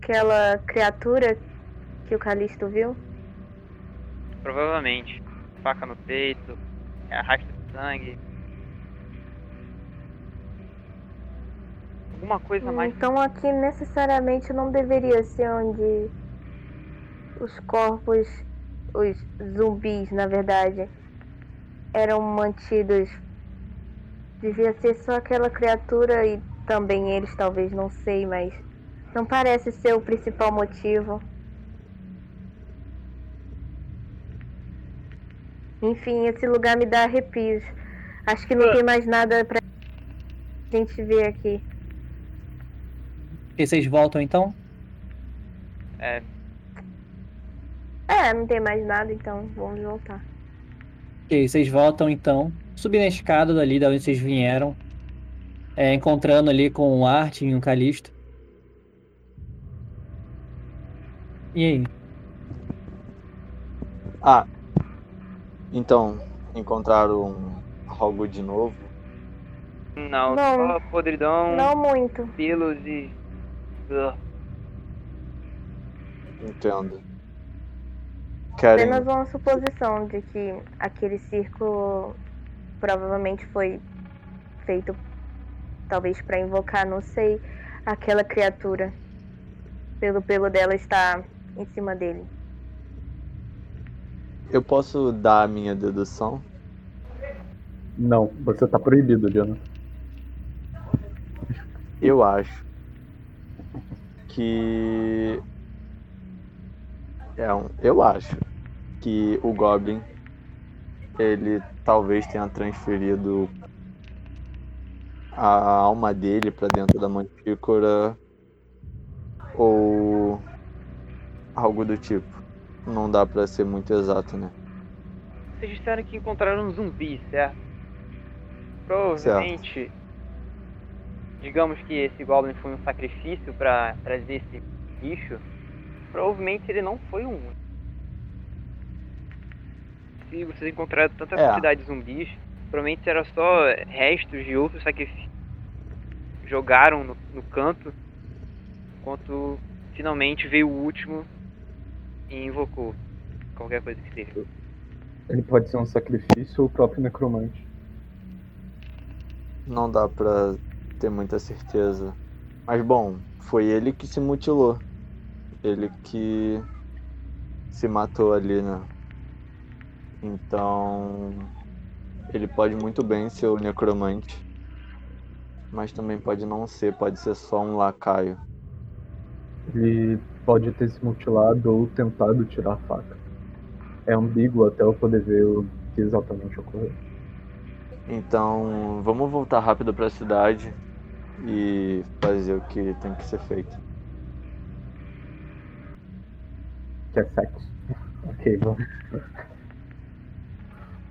aquela criatura que o Calisto viu?
Provavelmente. Faca no peito, arrasta de sangue. Alguma coisa mais.
Então aqui necessariamente não deveria ser onde os corpos, os zumbis, na verdade, eram mantidos. Devia ser só aquela criatura e também eles, talvez, não sei, mas não parece ser o principal motivo. Enfim, esse lugar me dá arrepios. Acho que não tem mais nada pra gente ver aqui.
E vocês voltam então?
É,
É, não tem mais nada, então vamos voltar.
Ok, vocês voltam então, subindo a escada dali da onde vocês vieram, é, encontrando ali com o Artin e o Calisto. E aí?
Ah, então, encontraram algo de novo?
não,
Não.
só podridão,
Não muito.
pelos e.
Entendo. Querem.
Apenas uma suposição de que aquele círculo provavelmente foi feito talvez para invocar, não sei, aquela criatura. Pelo pelo dela estar em cima dele.
Eu posso dar a minha dedução?
Não, você tá proibido, Jonathan.
Eu acho que. É um, eu acho que o Goblin ele talvez tenha transferido a alma dele pra dentro da mantícora ou algo do tipo. Não dá pra ser muito exato, né?
Vocês disseram que encontraram um zumbi, certo? Provavelmente, digamos que esse Goblin foi um sacrifício pra trazer esse bicho. Provavelmente ele não foi um. Se vocês encontraram tanta
É.
quantidade de zumbis, provavelmente era só restos de outros sacrifícios. Jogaram no, no canto, enquanto finalmente veio o último e invocou qualquer coisa que seja.
Ele pode ser um sacrifício ou o próprio necromante.
Não dá pra ter muita certeza. Mas bom, foi ele que se mutilou. Ele que se matou ali, né? Então. Ele pode muito bem ser o necromante. Mas também pode não ser, pode ser só um lacaio.
Ele pode ter se mutilado ou tentado tirar a faca. É ambíguo até eu poder ver o que exatamente ocorreu.
Então, vamos voltar rápido pra cidade e fazer o que tem que ser feito.
Que é sexo. ok, vamos.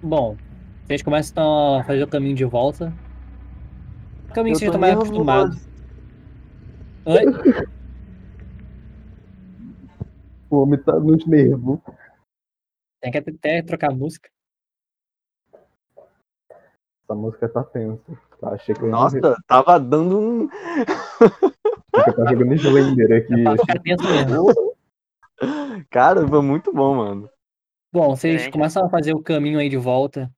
Bom, vocês começam a fazer o caminho de volta. O caminho que
Eu
vocês estão mais
nervoso.
acostumados. Oi?
O homem tá nos nervos.
Tem que até trocar a música.
Essa música tá tensa. Tá, achei que eu ia
Nossa,
morrer.
tava dando um.
Achei eu tava jogando Slender aqui.
Tenso mesmo.
Cara, foi muito bom, mano.
Bom, vocês
Gente.
começam a fazer o caminho aí de volta.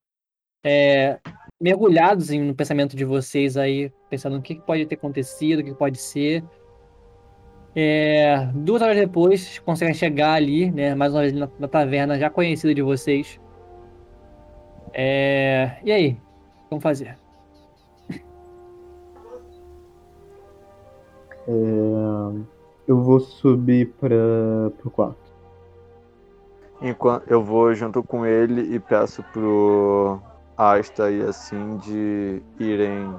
É, mergulhados em- no pensamento de vocês aí, pensando no que que pode ter acontecido, o que pode ser. É, duas horas depois, vocês conseguem chegar ali, né? Mais uma vez na, na taverna já conhecida de vocês. É, e aí? Vamos fazer.
É, eu vou subir pra, pro quarto.
Enquanto eu vou junto com ele e peço pro Asta e assim de irem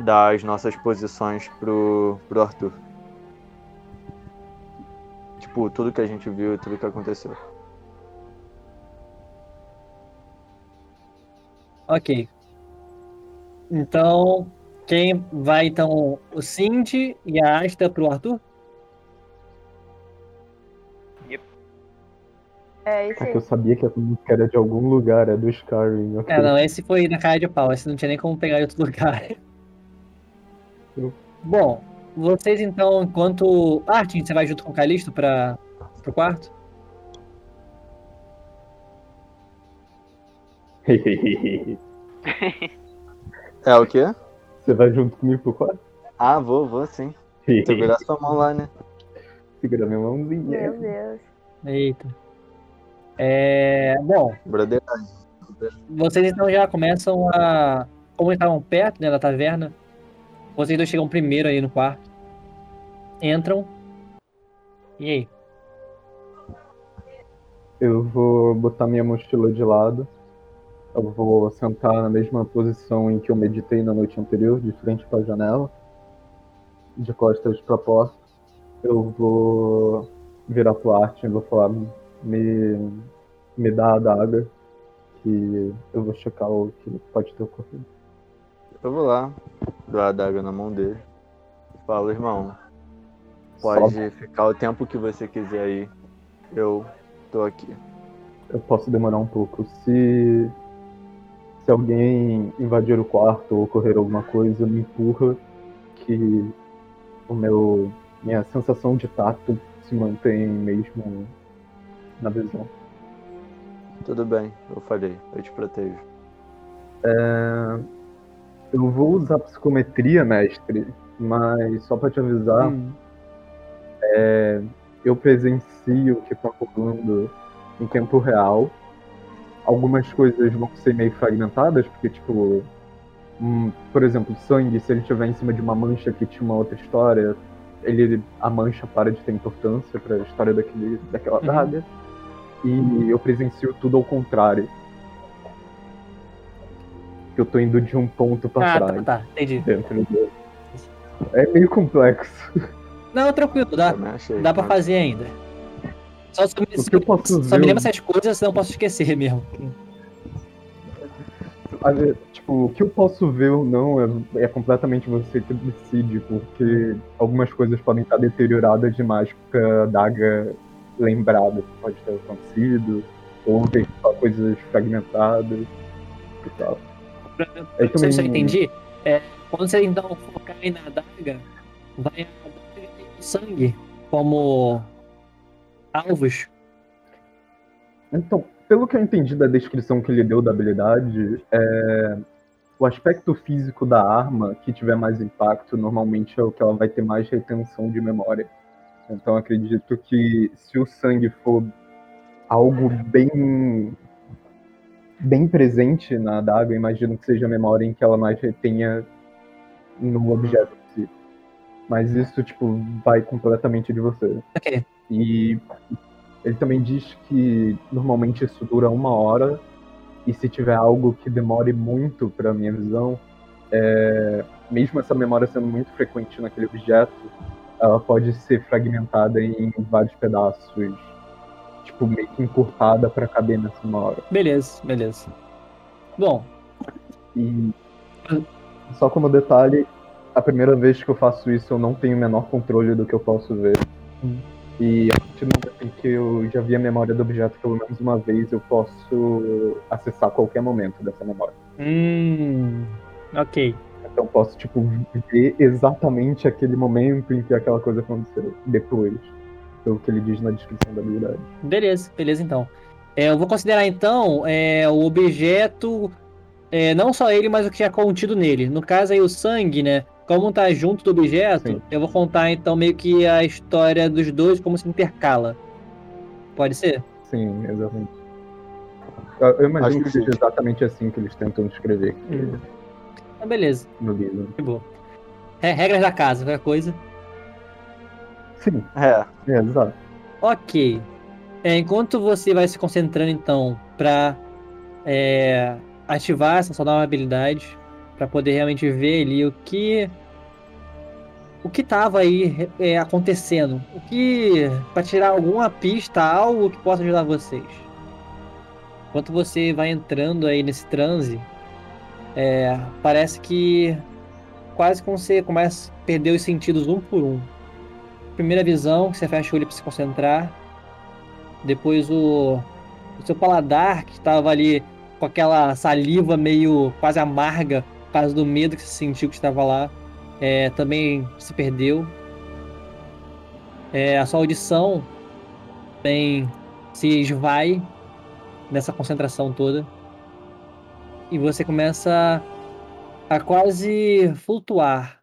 dar as nossas posições pro, pro Arthur. Tipo, tudo que a gente viu e tudo que aconteceu.
Ok. Então, quem vai então? O Cindy e a Asta pro Arthur?
É isso
É eu sabia que a música era de algum lugar, é do Skyrim. ok.
É, não, esse foi na cara de pau, esse não tinha nem como pegar em outro lugar.
Eu-
Bom, vocês então, enquanto. Artin, você vai junto com o Calisto para pro quarto?
É o quê?
Você vai junto comigo pro quarto?
Ah, vou, vou sim. Segurar sua mão lá, né?
Segura minha mãozinha.
Meu Deus.
Eita. É. Bom,
Brother.
vocês então já começam a. Como eles estavam perto né, da taverna, vocês dois chegam primeiro aí no quarto. Entram. E aí?
Eu vou botar minha mochila de lado. Eu vou sentar na mesma posição em que eu meditei na noite anterior, de frente para a janela, de costas para a porta. Eu vou virar pro Arte e vou falar: me, me dá a adaga, que eu vou checar o que pode ter ocorrido.
Eu vou lá, dou a adaga na mão dele. Falo, irmão, pode
Só
ficar o tempo que você quiser aí. Eu tô aqui.
eu posso demorar um pouco. Se, se alguém invadir o quarto ou ocorrer alguma coisa, me empurra que o meu minha sensação de tato se mantém mesmo na visão.
Tudo bem, eu falei, eu te protejo.
É, eu vou usar psicometria, mestre, mas só pra te avisar,
Hum,
eu presencio o que tá rolando em tempo real. Algumas coisas vão ser meio fragmentadas, porque, tipo, hum, por exemplo, sangue, se ele estiver em cima de uma mancha que tinha uma outra história, ele, a mancha para de ter importância para a história daquele, daquela
Uhum.
daga. E eu presencio tudo ao contrário. Que eu tô indo de um ponto pra
Ah,
trás.
tá, tá, entendi.
Dentro do... É meio complexo.
Não, tranquilo, dá,
achei.
dá pra fazer ainda. Só, só, me- só
ver-
me lembra essas coisas, senão eu posso esquecer mesmo.
Tipo, o que eu posso ver ou não é, é completamente você que decide, porque algumas coisas podem estar deterioradas demais pra daga lembrada que pode ter acontecido, ou só coisas fragmentadas e tal. Aí
Não sei se eu entendi. É, quando você então focar aí na adaga, vai a adaga e sangue como alvos.
Então, pelo que eu entendi da descrição que ele deu da habilidade, é, o aspecto físico da arma que tiver mais impacto, normalmente é o que ela vai ter mais retenção de memória. Então, acredito que se o sangue for algo bem bem presente na adaga, imagino que seja a memória em que ela mais retenha no objeto em si. Mas isso, tipo, vai completamente de você.
Ok.
E ele também diz que normalmente isso dura uma hora e se tiver algo que demore muito para minha visão, é, mesmo essa memória sendo muito frequente naquele objeto, ela pode ser fragmentada em vários pedaços, tipo meio que encurtada para caber nessa uma hora.
Beleza, beleza. Bom,
E só como detalhe, a primeira vez que eu faço isso eu não tenho o menor controle do que eu posso ver.
Hum.
E a partir do momento em que eu já vi a memória do objeto pelo menos uma vez, eu posso acessar qualquer momento dessa memória.
hum, ok.
Então posso, tipo, ver exatamente aquele momento em que aquela coisa aconteceu depois. Pelo que ele diz na descrição da habilidade.
Beleza, beleza então. É, eu vou considerar então é, o objeto, é, não só ele, mas o que é contido nele. No caso aí o sangue, né? Como tá junto do objeto,
Sim.
eu vou contar então meio que a história dos dois, como se intercala. Pode ser?
Sim, exatamente. Eu, imagino
Acho
que,
que
seja exatamente assim que eles tentam descrever aqui
Então, beleza,
no livro.
de boa. Re- Regras da casa, qualquer coisa.
Sim,
É,
é, exato.
Ok. É, enquanto você vai se concentrando, então, pra é, ativar essa sua nova habilidade, pra poder realmente ver ali o que. O que tava aí é, acontecendo. O que. Pra tirar alguma pista, algo que possa ajudar vocês. Enquanto você vai entrando aí nesse transe, é, parece que quase como você começa a perder os sentidos um por um primeira visão, que você fecha o olho para se concentrar. Depois o, o seu paladar, que estava ali com aquela saliva meio quase amarga, por causa do medo que você sentiu que estava lá, é, também se perdeu. É, a sua audição também se esvai nessa concentração toda. E você começa a quase flutuar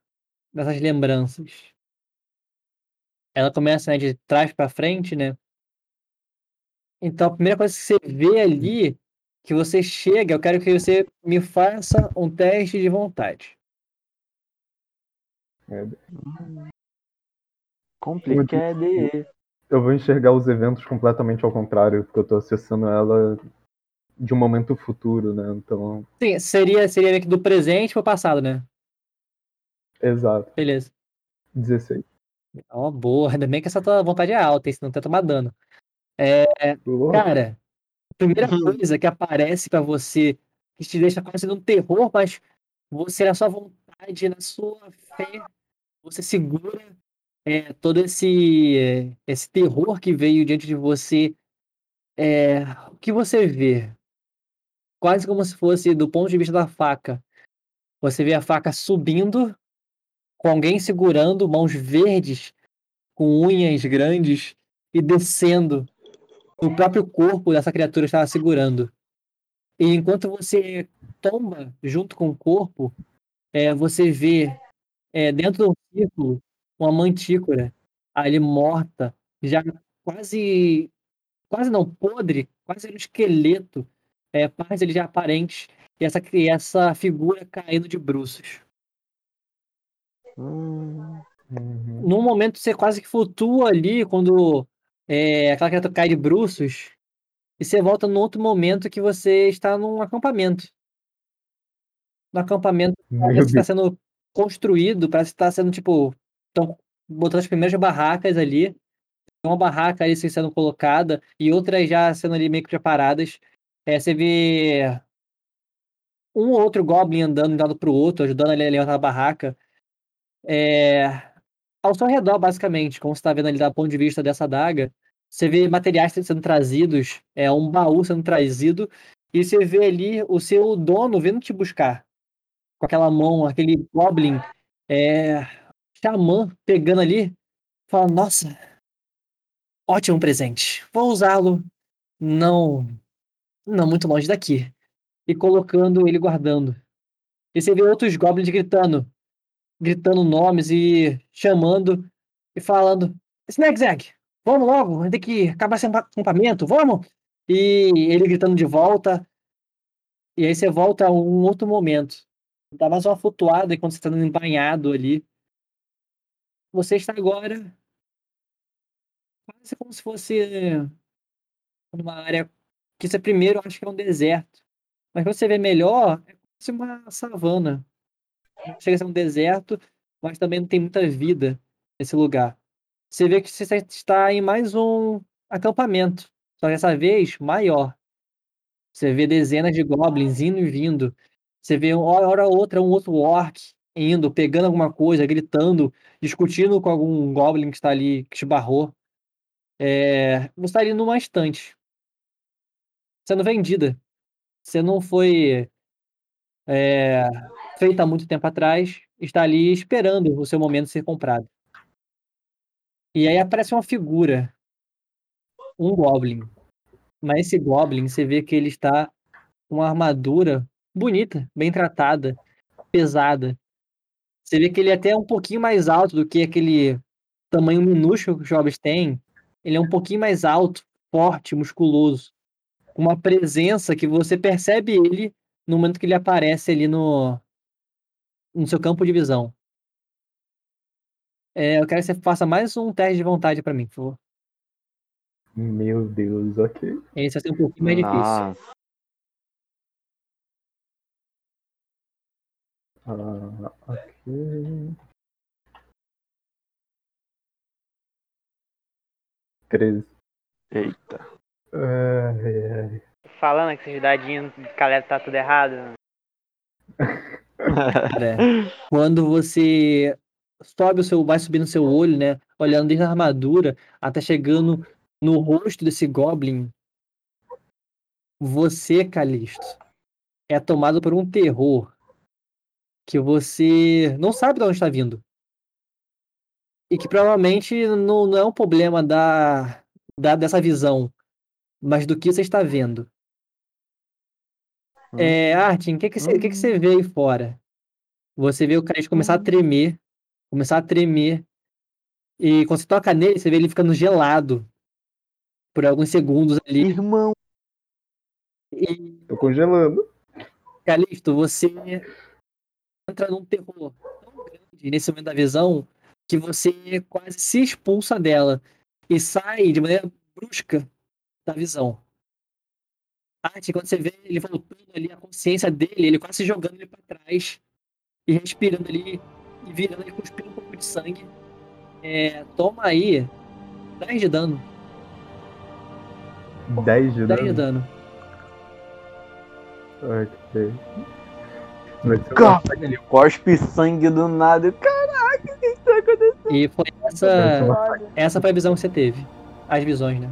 nessas lembranças ela começa né, de trás para frente, né? Então a primeira coisa que você vê ali, que você chega, eu quero que você me faça um teste de vontade.
complicado.
Eu vou enxergar os eventos completamente ao contrário, porque eu tô acessando ela de um momento futuro, né? Então,
Sim, seria, seria meio que do presente pro passado, né?
exato.
Beleza.
16.
Ó, boa. Ainda bem que essa tua vontade é alta? Senão tá tomar dano.
Uou.
Cara, a primeira coisa que aparece pra você, que te deixa quase num terror, mas você, na sua vontade, na sua fé, você segura é, todo esse, esse terror que veio diante de você. É, o que você vê? Quase como se fosse do ponto de vista da faca. Você vê a faca subindo, com alguém segurando, mãos verdes, com unhas grandes, e descendo o próprio corpo dessa criatura estava segurando. E enquanto você tomba junto com o corpo, é, você vê é, dentro do círculo uma mantícora ali morta, já quase quase não podre, quase um esqueleto, é, partes já aparentes, e essa, e essa figura caindo de bruços.
Hum,
Uhum.
Num momento você quase que flutua ali quando é, aquela criatura cai de bruços, e você volta num outro momento que você está num acampamento. No acampamento está sendo construído, parece que está sendo tipo. Estão botando as primeiras barracas ali. Tem uma barraca ali sendo colocada e outras já sendo ali meio que preparadas. É, você vê um ou outro Goblin andando de um lado pro outro, ajudando ali a levantar a barraca. É, ao seu redor, basicamente, como você está vendo ali do ponto de vista dessa adaga, você vê materiais sendo trazidos, é um baú sendo trazido, e você vê ali o seu dono vindo te buscar. Com aquela mão, aquele Goblin é, xamã pegando ali, fala, nossa, ótimo presente. Vou usá-lo não não muito longe daqui. E colocando ele guardando. E você vê outros goblins gritando, gritando nomes e chamando e falando: Snackzag, vamos logo, tem que acabar esse acampamento, vamos! E ele gritando de volta. E aí você volta a um outro momento. Dá mais uma flutuada enquanto você está embanhado ali. Você está agora quase como se fosse numa área que você primeiro acha que é um deserto. Mas quando você vê melhor, é quase uma savana. Chega a ser um deserto, mas também não tem muita vida nesse lugar. Você vê que você está em mais um acampamento, só que dessa vez maior. Você vê dezenas de goblins indo e vindo. Você vê uma hora ou outra um outro orc indo, pegando alguma coisa, gritando, discutindo com algum goblin que está ali, que te barrou. É, você está ali numa estante, sendo vendida. Você não foi é, feita há muito tempo atrás, está ali esperando o seu momento ser comprado. E aí aparece uma figura, um goblin. Mas esse goblin, você vê que ele está com uma armadura bonita, bem tratada, pesada. Você vê que ele é até um pouquinho mais alto do que aquele tamanho minúsculo que os goblins têm. Ele é um pouquinho mais alto, forte, musculoso. Uma presença que você percebe ele no momento que ele aparece ali no, no seu campo de visão. É, eu quero que você faça mais um teste de vontade para mim, por favor.
Meu Deus, ok.
Esse vai ser um pouquinho mais difícil.
nossa.
Ah, ok. 13.
Eita.
Ai, ai.
Falando que esses dadinhos de Caleb tá tudo errado.
Quando você sobe o seu, vai subindo o seu olho, né? Olhando desde a armadura até chegando no rosto desse Goblin, você, Calisto, é tomado por um terror que você não sabe de onde está vindo. E que provavelmente não, não é um problema da, da, dessa visão, mas do que você está vendo. É, Artin, o que, que, você, que, que você vê aí fora? Você vê o Calisto começar a tremer, começar a tremer. E quando você toca nele, você vê ele ficando gelado por alguns segundos ali.
Irmão.
E,
Tô congelando.
Calisto, você entra num terror tão grande nesse momento da visão que você quase se expulsa dela e sai de maneira brusca da visão. Arte, quando você vê ele voltando ali, a consciência dele, ele quase jogando ele pra trás e respirando ali e virando ele cuspindo um pouco de sangue. É, toma aí 10 de dano.
10 de
10 de
dano.
dano.
Ok. Vai ser
Cá.
uma-
Ele cospe sangue do nada. Caraca, o que que tá acontecendo?
E foi essa, essa foi a visão que você teve. As visões, né?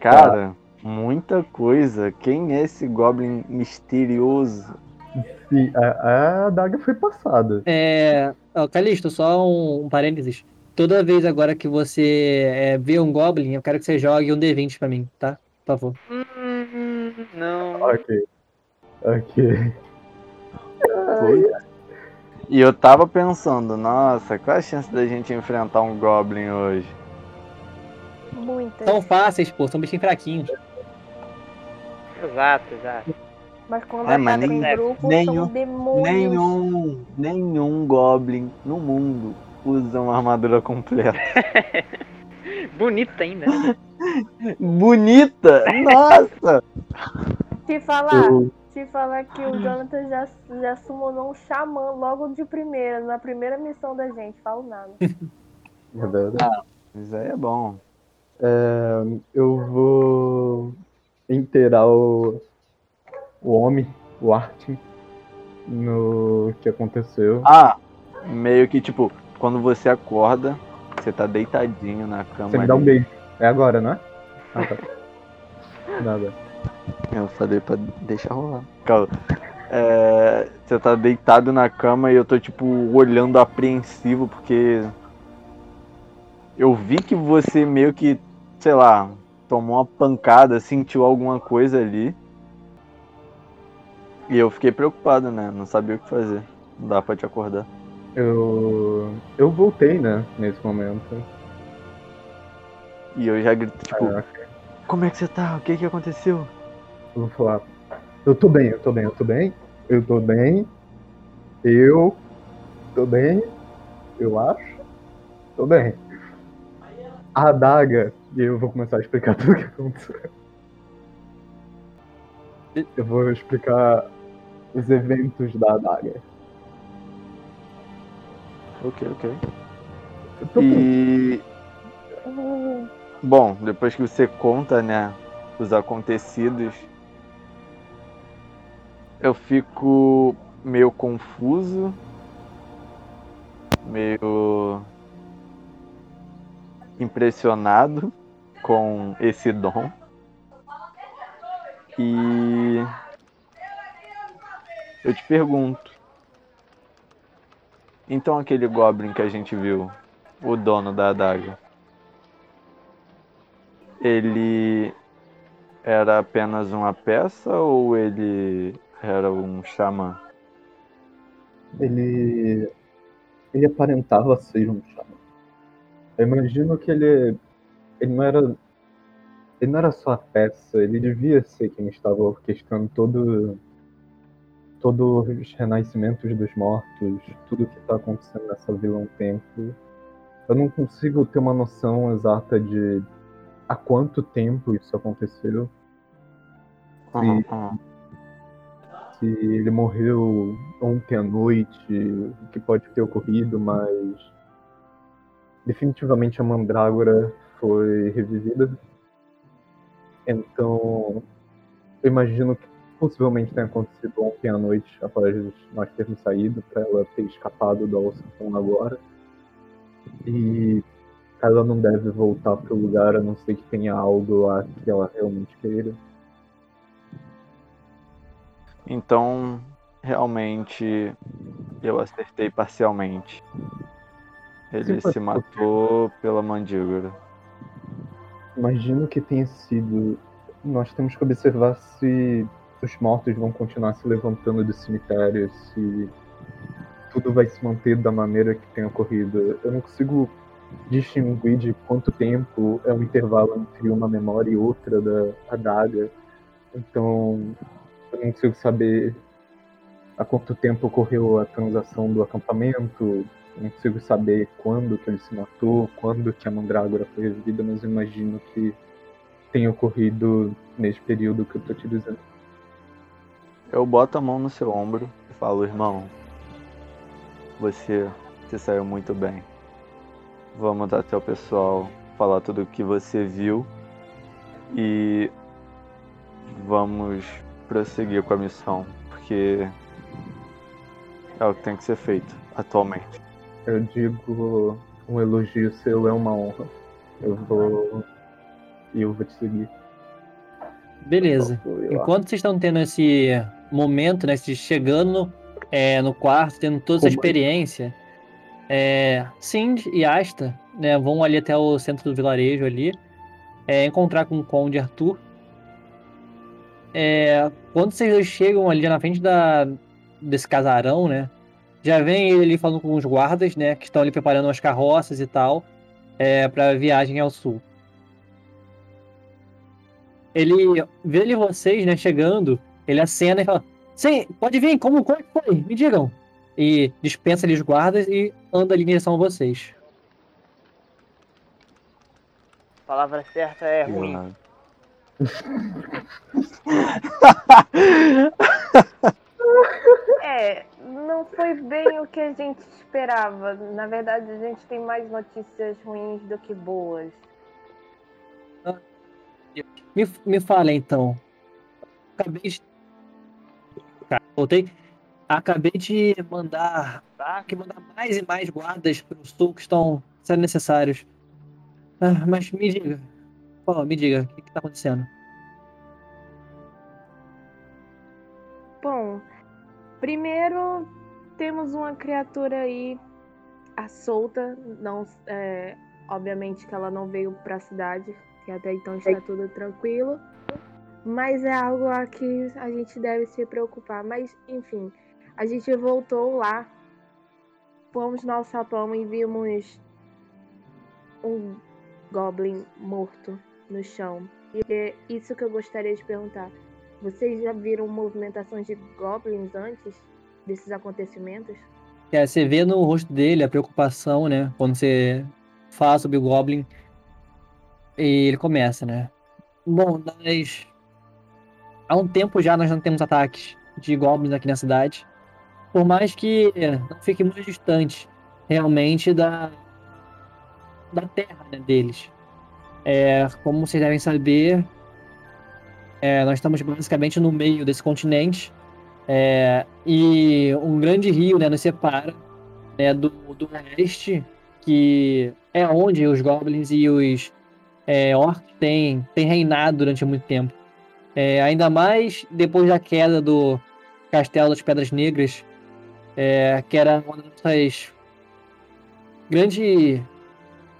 Cara, muita coisa. Quem é esse Goblin misterioso?
Sim, a, a adaga foi passada.
É, Calisto, só um, um parênteses. Toda vez agora que você é, vê um Goblin, eu quero que você jogue um D20 pra mim, tá? Por favor.
Hum, não.
Ok. Ok.
Foi? E eu tava pensando, nossa, qual a chance da gente enfrentar um Goblin hoje?
Muitas.
São fáceis, pô, são bichinhos fraquinhos.
Exato, exato.
Mas quando
É, mas
atacam
nem-
em grupo,
nenhum-
são demônios.
Nenhum, nenhum Goblin no mundo usa uma armadura completa.
Bonito ainda. né?
Bonita! Nossa!
Te falar,
Eu,
te falar que o Jonathan já, já summonou um xamã logo de primeira, na primeira missão da gente. Falo nada.
é verdade.
Isso aí é bom.
É, eu vou inteirar o, o homem, o Artin, no que aconteceu.
Ah, meio que tipo, quando você acorda, você tá deitadinho na cama.
Você me dá um beijo. É agora, não é? Ah, tá. Nada.
Eu falei pra deixar rolar. Calma. É, você tá deitado na cama e eu tô tipo olhando apreensivo porque eu vi que você meio que, sei lá, tomou uma pancada, sentiu alguma coisa ali. E eu fiquei preocupado, né? Não sabia o que fazer. Não dá pra te acordar.
Eu. Eu voltei, né? Nesse momento.
E eu já grito, tipo,
Caraca.
como é que você tá? O que que aconteceu?
Eu vou falar. Eu tô bem, eu tô bem, eu tô bem. Eu tô bem. Eu tô bem. Eu acho. Tô bem. A adaga. E eu vou começar a explicar tudo o que aconteceu. Eu vou explicar os eventos da adaga.
Ok, ok. E. Bom, depois que você conta, né, os acontecidos, eu fico meio confuso, meio impressionado com esse dom. E eu te pergunto, então aquele Goblin que a gente viu, o dono da adaga, ele era apenas uma peça ou ele era um xamã?
Ele. Ele aparentava ser um xamã. Eu imagino que ele. Ele não era. Ele não era só a peça, ele devia ser quem estava orquestrando todo. Todos os renascimentos dos mortos, tudo que está acontecendo nessa vila há um tempo. Eu não consigo ter uma noção exata de há quanto tempo isso aconteceu.
Aham, aham.
se ele morreu ontem à noite, o que pode ter ocorrido, mas definitivamente a Mandrágora foi revivida. Então, eu imagino que possivelmente tenha acontecido ontem à noite, após nós termos saído, para ela ter escapado da Alçapão agora. E ela não deve voltar para o lugar a não ser que tenha algo lá que ela realmente queira.
Então, realmente, eu acertei parcialmente. Ele
Sim,
se matou pela mandíbula.
Imagino que tenha sido. Nós temos que observar se os mortos vão continuar se levantando do cemitério, se tudo vai se manter da maneira que tem ocorrido. Eu não consigo distinguir de quanto tempo é o intervalo entre uma memória e outra da adaga. Então, eu não consigo saber há quanto tempo ocorreu a transação do acampamento. Não consigo saber quando que ele se matou, quando que a mandrágora foi revivida, mas eu imagino que tenha ocorrido nesse período que eu tô te dizendo.
Eu boto a mão no seu ombro e falo, irmão, você se saiu muito bem. Vamos até o pessoal falar tudo o que você viu e vamos prosseguir com a missão, porque é o que tem que ser feito atualmente.
Eu digo, um elogio seu é uma honra. Eu vou. E eu vou te seguir.
Beleza.
Lá.
Enquanto vocês estão tendo esse momento, né? Vocês chegando é, no quarto, tendo toda essa
Como-
experiência, é, Sind e Asta né, vão ali até o centro do vilarejo ali, é, encontrar com o Conde Arthur. É, quando vocês chegam ali na frente da, desse casarão, né? Já vem ele ali falando com os guardas, né? Que estão ali preparando as carroças e tal, é, para viagem ao sul. Ele vê ali vocês, né, chegando, ele acena e fala: Sim, pode vir, como, como é foi? Me digam. E dispensa ali os guardas e anda ali em direção a vocês.
A palavra certa é ruim.
É, não foi bem o que a gente esperava. Na verdade, a gente tem mais notícias ruins do que boas.
Me, me fala então. Acabei de. Tá, voltei. Acabei de mandar. Tá, que mandar mais e mais guardas para o sul que estão sendo necessários. Ah, mas me diga. Pô, me diga, o que, que tá acontecendo?
Bom, primeiro temos uma criatura aí à solta. Não, é, obviamente que ela não veio para a cidade, que até então está tudo tranquilo. Mas é algo a que a gente deve se preocupar. Mas, enfim, a gente voltou lá, fomos no alçapão e vimos um goblin morto no chão. E é isso que eu gostaria de perguntar. Vocês já viram movimentações de goblins antes desses acontecimentos?
É, você vê no rosto dele a preocupação, né? Quando você fala sobre o Goblin. E ele começa, né? Bom, nós. Há um tempo já nós não temos ataques de Goblins aqui na cidade. Por mais que não fique muito distante, realmente, da. da terra né, deles. É, como vocês devem saber, é, nós estamos basicamente no meio desse continente. É, e um grande rio né, nos separa né, do, do oeste, que é onde os goblins e os é, orcs têm, têm reinado durante muito tempo. É, ainda mais depois da queda do Castelo das Pedras Negras, é, que era uma das nossas grande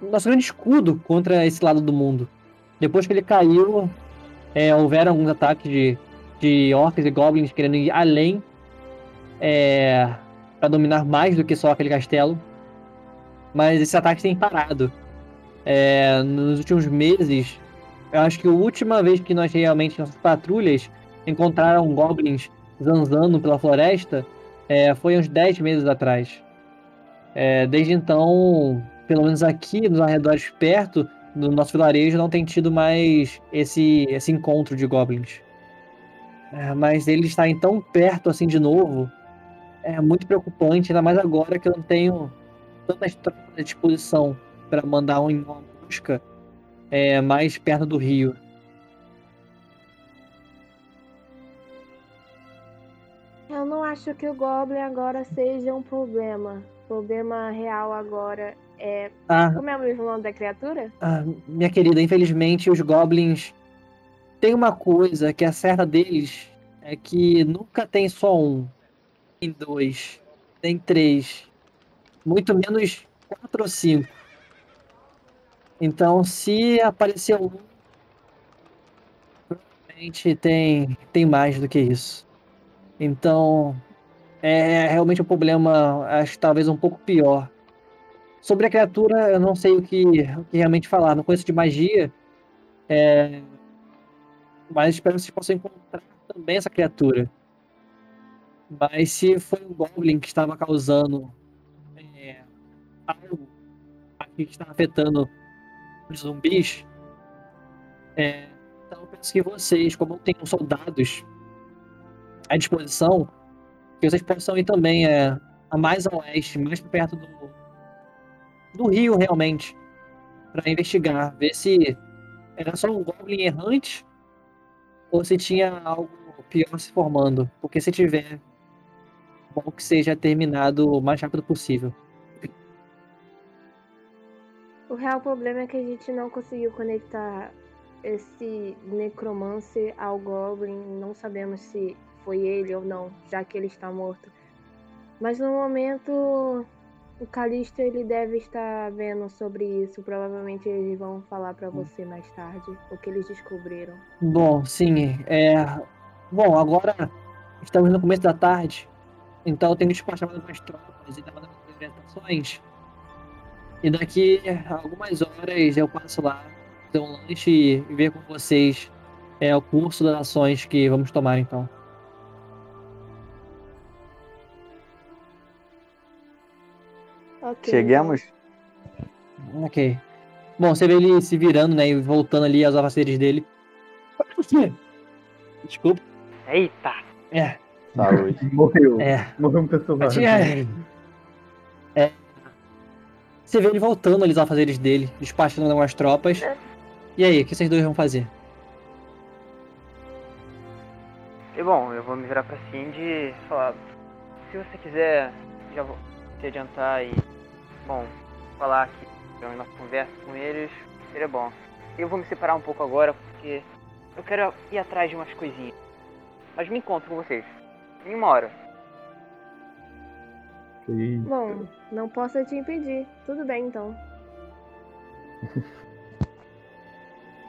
nosso grande escudo contra esse lado do mundo. Depois que ele caiu, é, houveram alguns ataques de, de orcs e goblins querendo ir além é, para dominar mais do que só aquele castelo. Mas esses ataques têm parado. É, nos últimos meses, eu acho que a última vez que nós realmente, nossas patrulhas, encontraram goblins zanzando pela floresta é, foi uns 10 meses atrás. É, desde então, pelo menos aqui nos arredores perto do nosso vilarejo, não tem tido mais esse, esse encontro de goblins. É, mas eles estarem tão perto assim de novo é muito preocupante, ainda mais agora que eu não tenho tantas tropas à disposição para mandar um em uma busca é, mais perto do rio.
Eu não acho que o Goblin agora seja um problema. O problema real agora é.
Ah,
Como é o mesmo nome da criatura?
ah, minha querida, infelizmente os goblins têm uma coisa que é certa deles é que nunca tem só um, tem dois, tem três, muito menos quatro ou cinco. Então, se aparecer um, provavelmente tem, tem mais do que isso. Então, é realmente um problema, acho que talvez um pouco pior. Sobre a criatura, eu não sei o que, o que realmente falar. Não conheço de magia. é, Mas espero que vocês possam encontrar também essa criatura. Mas se foi um Goblin que estava causando é, algo que está afetando os zumbis, é, então eu penso que vocês, como tenham soldados à disposição, que vocês possam ir também é, a mais a oeste, mais perto do, do rio realmente, para investigar, ver se era só um Goblin errante ou se tinha algo pior se formando. Porque se tiver, bom que seja terminado o mais rápido possível.
O real problema é que a gente não conseguiu conectar esse necromancer ao Goblin. Não sabemos se foi ele ou não, já que ele está morto. Mas no momento, o Calisto ele deve estar vendo sobre isso. Provavelmente eles vão falar para você mais tarde o que eles descobriram.
Bom, sim, é. Bom, agora estamos no começo da tarde, então eu tenho que despachar mais umas tropas ele tá mandando orientações. E daqui a algumas horas eu passo lá, fazer um lanche e ver com vocês é, o curso das ações que vamos tomar então.
Ok.
Cheguemos?
Ok. Bom, você vê ele se virando, né? E voltando ali aos afaceres dele. Desculpa.
Eita!
É,
Saúde.
Morreu.
é.
Morreu um personagem.
Tinha- É. Você vê ele voltando ali aos afazeres dele, despachando algumas tropas. E aí, o que vocês dois vão fazer?
E bom, eu vou me virar pra Cindy e falar. Se você quiser, já vou se adiantar e. Bom, falar aqui então, uma conversa com eles, seria bom. Eu vou me separar um pouco agora porque eu quero ir atrás de umas coisinhas. Mas me encontro com vocês. Em uma hora.
Bom, não posso te impedir. Tudo bem, então.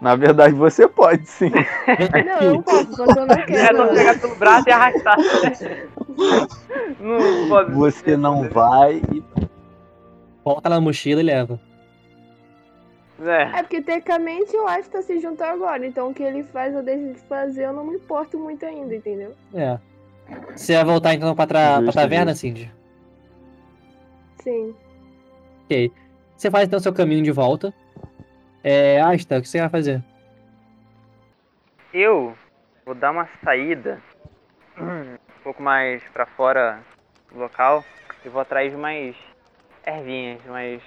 Na verdade, você pode sim.
Não, eu não posso, só que eu não
É
quero.
só pegar pelo braço e arrastar. não pode.
Você não vai e
Coloca na mochila e leva.
É.
É porque tecnicamente o Asta se juntou agora, então o que ele faz ou deixa de fazer eu não me importo muito ainda, entendeu?
É. Você vai voltar então pra, tra... pra
Justo,
taverna,
justo.
Cindy?
Sim.
Ok. Você faz então seu caminho de volta. É, Asta, o que você vai fazer?
Eu vou dar uma saída um pouco mais pra fora do local e vou atrás de mais ervinhas, mais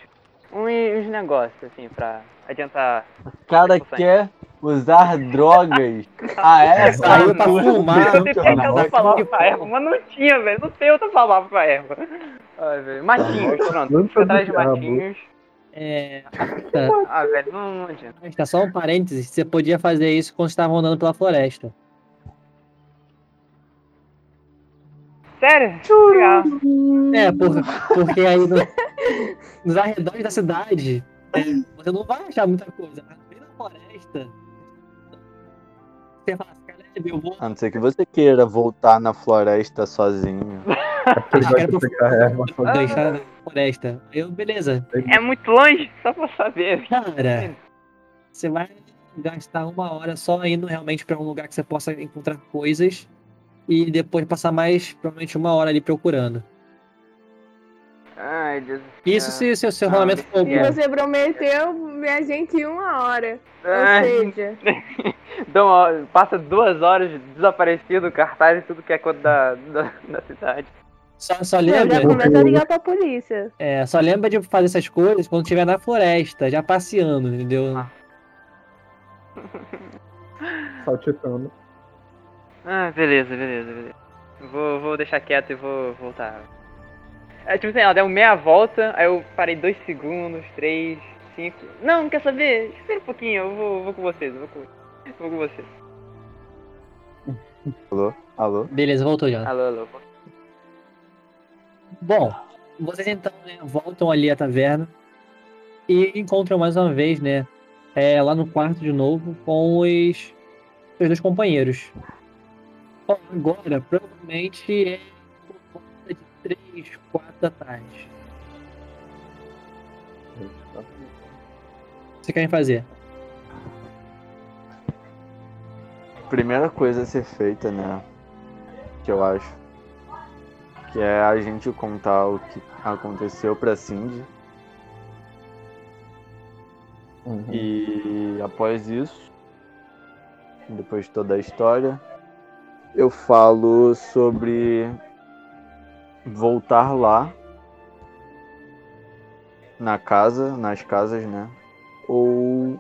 uns, negócios assim pra adiantar.
o cara quer usar drogas. Ah, é?
Saiu pra fumar.
Eu tentei ter outra palavra pra erva, mas não tinha, velho. Não tem outra palavra pra erva. Ai, velho. Matinhos, pronto. Fui atrás de matinhos.
É, Asta,
Ah, velho, não, não adianta.
Asta, só um parênteses. Você podia fazer isso quando estavam andando pela floresta.
Sério? Legal.
É, por, porque aí no- nos arredores da cidade, é, você não vai achar muita coisa. Mas no meio da floresta, você fala eu vou
A não ser que você queira voltar na floresta sozinho.
Vai
quero pro-
pegar a erva sozinho.
deixar na floresta. Aí eu, beleza.
É muito longe, só pra saber.
Cara, você vai gastar uma hora só indo realmente pra um lugar que você possa encontrar coisas e depois passar mais, provavelmente, uma hora ali procurando.
Ai, Deus do
Isso se o seu, seu rolamento for
E
bom.
você prometeu ver a gente em uma hora. Ou
Ai,
seja,
dá uma- passa duas horas desaparecido, cartaz e tudo que é coisa da, da, da cidade.
Só, só
eu já
lembra,
começo a ligar pra polícia.
é, só lembra de fazer essas coisas quando estiver na floresta, já passeando, entendeu?
Ah.
Saltitando.
Ah, beleza, beleza, beleza. Vou, vou deixar quieto e vou voltar. É, tipo assim, ela deu meia volta, aí eu parei dois segundos, três, cinco. Não, não quer saber? Espera um pouquinho, eu vou, vou com vocês, eu vou com, vou com vocês.
Alô? Alô?
Beleza, voltou já.
Alô, alô.
Bom, vocês então né, voltam ali à taverna e encontram mais uma vez, né, é, lá no quarto de novo com os seus dois companheiros. Bom, agora provavelmente é 3, 4 da tarde. O que vocês querem fazer?
Primeira coisa a ser feita, né? Que eu acho. Que é a gente contar o que aconteceu pra Cindy.
Uhum.
E após isso, depois de toda a história, eu falo sobre voltar lá na casa, nas casas, né? Ou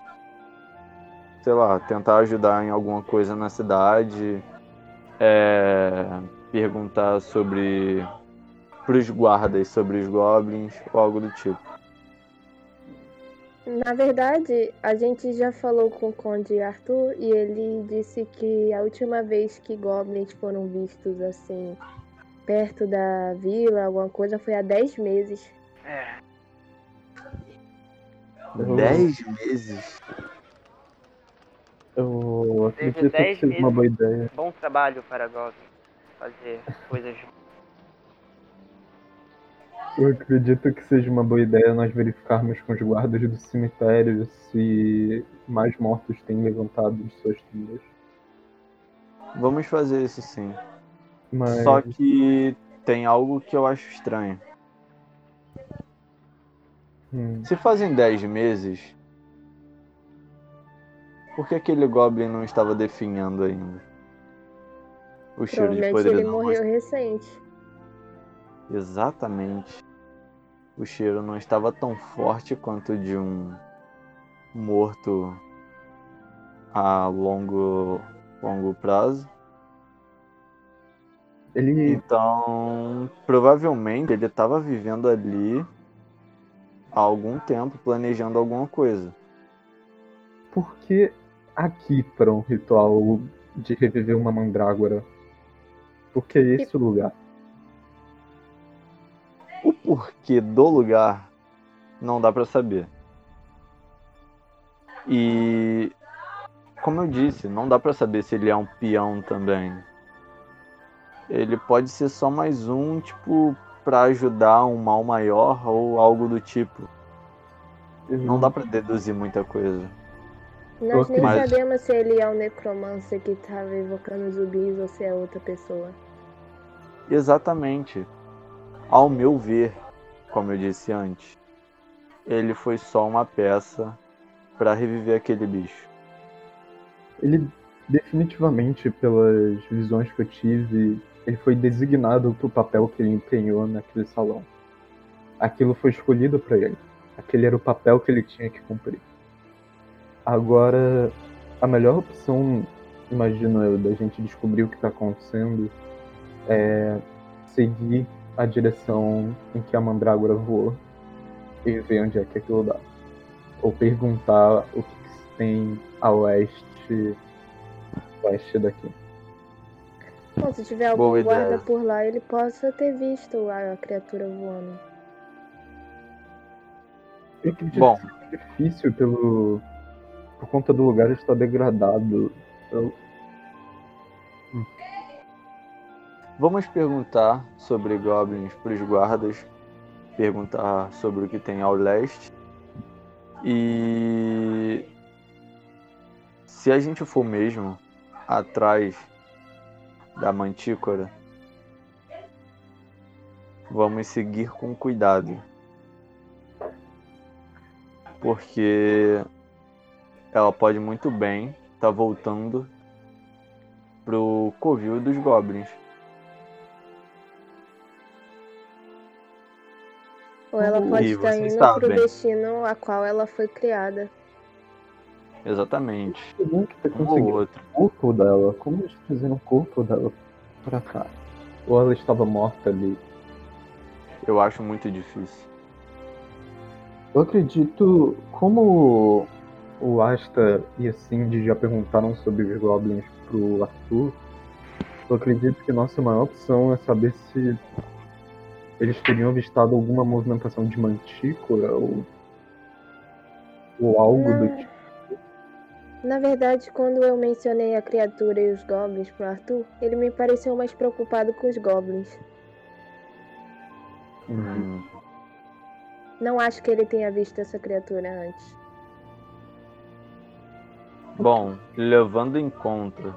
sei lá, tentar ajudar em alguma coisa na cidade, é, perguntar sobre pros guardas sobre os goblins ou algo do tipo.
Na verdade, a gente já falou com o Conde Arthur e ele disse que a última vez que goblins foram vistos assim perto da vila, alguma coisa, foi há 10 meses.
É,
Eu-
Dez meses?
Eu acredito que
dez
seja uma
meses.
boa ideia.
bom trabalho para Goblin fazer coisas juntos.
Eu acredito que seja uma boa ideia nós verificarmos com os guardas do cemitério se mais mortos têm levantado de suas tumbas.
Vamos fazer isso sim.
Mas
Só que tem algo que eu acho estranho.
hum,
Se fazem 10 meses, por que aquele Goblin não estava definhando ainda? O cheiro de
Provavelmente ele
podridão.
morreu recente.
Exatamente. O cheiro não estava tão forte quanto de um morto a longo, longo prazo.
Ele
Então, provavelmente ele estava vivendo ali há algum tempo, planejando alguma coisa.
Por que aqui para um ritual de reviver uma mandrágora? Por que esse lugar?
O porquê do lugar não dá pra saber. E como eu disse, não dá pra saber se ele é um peão também. Ele pode ser só mais um, tipo, pra ajudar um mal maior ou algo do tipo. Não dá pra deduzir muita coisa.
Nós nem
Mas-
sabemos se ele é o necromancer que estava evocando zumbis ou se é outra pessoa.
Exatamente. Ao meu ver, como eu disse antes, ele foi só uma peça pra reviver aquele bicho.
Ele definitivamente, pelas visões que eu tive, ele foi designado pro papel que ele empenhou naquele salão. Aquilo foi escolhido para ele. Aquele era o papel que ele tinha que cumprir. Agora, a melhor opção, imagino eu, da gente descobrir o que está acontecendo é seguir a direção em que a mandrágora voou e ver onde é que aquilo dá. Ou perguntar o que se tem a oeste, oeste daqui.
Bom, se tiver algum
Boa
guarda
ideia.
por lá, ele possa ter visto a criatura voando.
Eu acredito
Bom.
que seja difícil pelo, por conta do lugar estar degradado. Eu,
Vamos perguntar sobre goblins para os guardas, perguntar sobre o que tem ao leste. E se a gente for mesmo atrás da mantícora, vamos seguir com cuidado. Porque ela pode muito bem estar voltando pro covil dos goblins.
Ou ela pode
E
estar
vocês
indo pro destino a qual ela foi criada.
Exatamente.
tenho que ter
Um ou
conseguido
outro.
o corpo dela. Como eles fizeram o corpo dela pra cá? Ou ela estava morta ali?
Eu acho muito difícil.
Eu acredito, como o Asta e a Cindy já perguntaram sobre os Goblins pro Arthur, eu acredito que nossa maior opção é saber se eles teriam avistado alguma movimentação de mantícora ou, ou algo do tipo.
Na verdade, quando eu mencionei a criatura e os goblins pro Arthur, ele me pareceu mais preocupado com os goblins.
Hum,
Não acho que ele tenha visto essa criatura antes.
Bom, levando em conta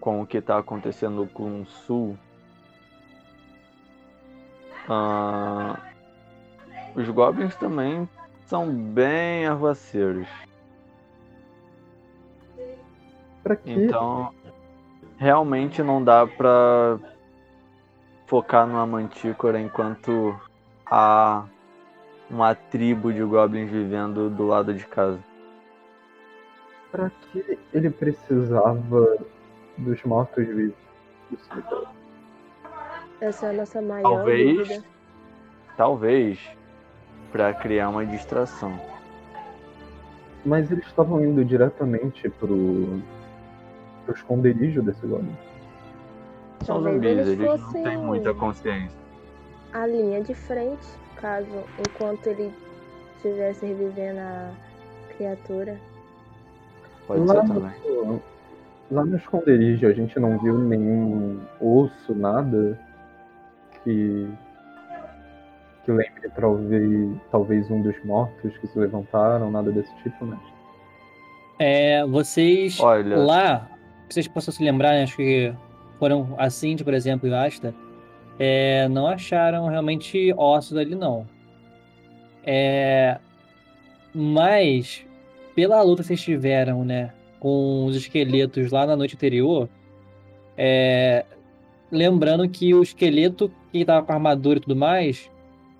com o que está acontecendo com o Sul, ah, os Goblins também são bem arruaceiros.
Pra que
Então, realmente não dá pra focar numa mantícora enquanto há uma tribo de goblins vivendo do lado de casa.
Pra que ele precisava dos mortos-vivos do cemitério?
Essa é a nossa maior
Talvez,
dúvida.
talvez, pra criar uma distração.
Mas eles estavam indo diretamente pro, pro esconderijo desse goblin.
São zumbis,
eles
eles não
fossem-
têm muita consciência.
A linha de frente, caso enquanto ele estivesse revivendo a criatura.
Pode
Lá
ser
no-
também.
Lá no esconderijo a gente não viu nenhum osso, nada que que lembre talvez, talvez um dos mortos que se levantaram, nada desse tipo, né?
É, vocês
Olha.
lá, vocês possam se lembrar, né, acho que foram a Cindy, por exemplo, e o Asta, é, não acharam realmente ossos ali, não. É, mas, pela luta que vocês tiveram, né, com os esqueletos lá na noite anterior, é, lembrando que o esqueleto que estava com a armadura e tudo mais,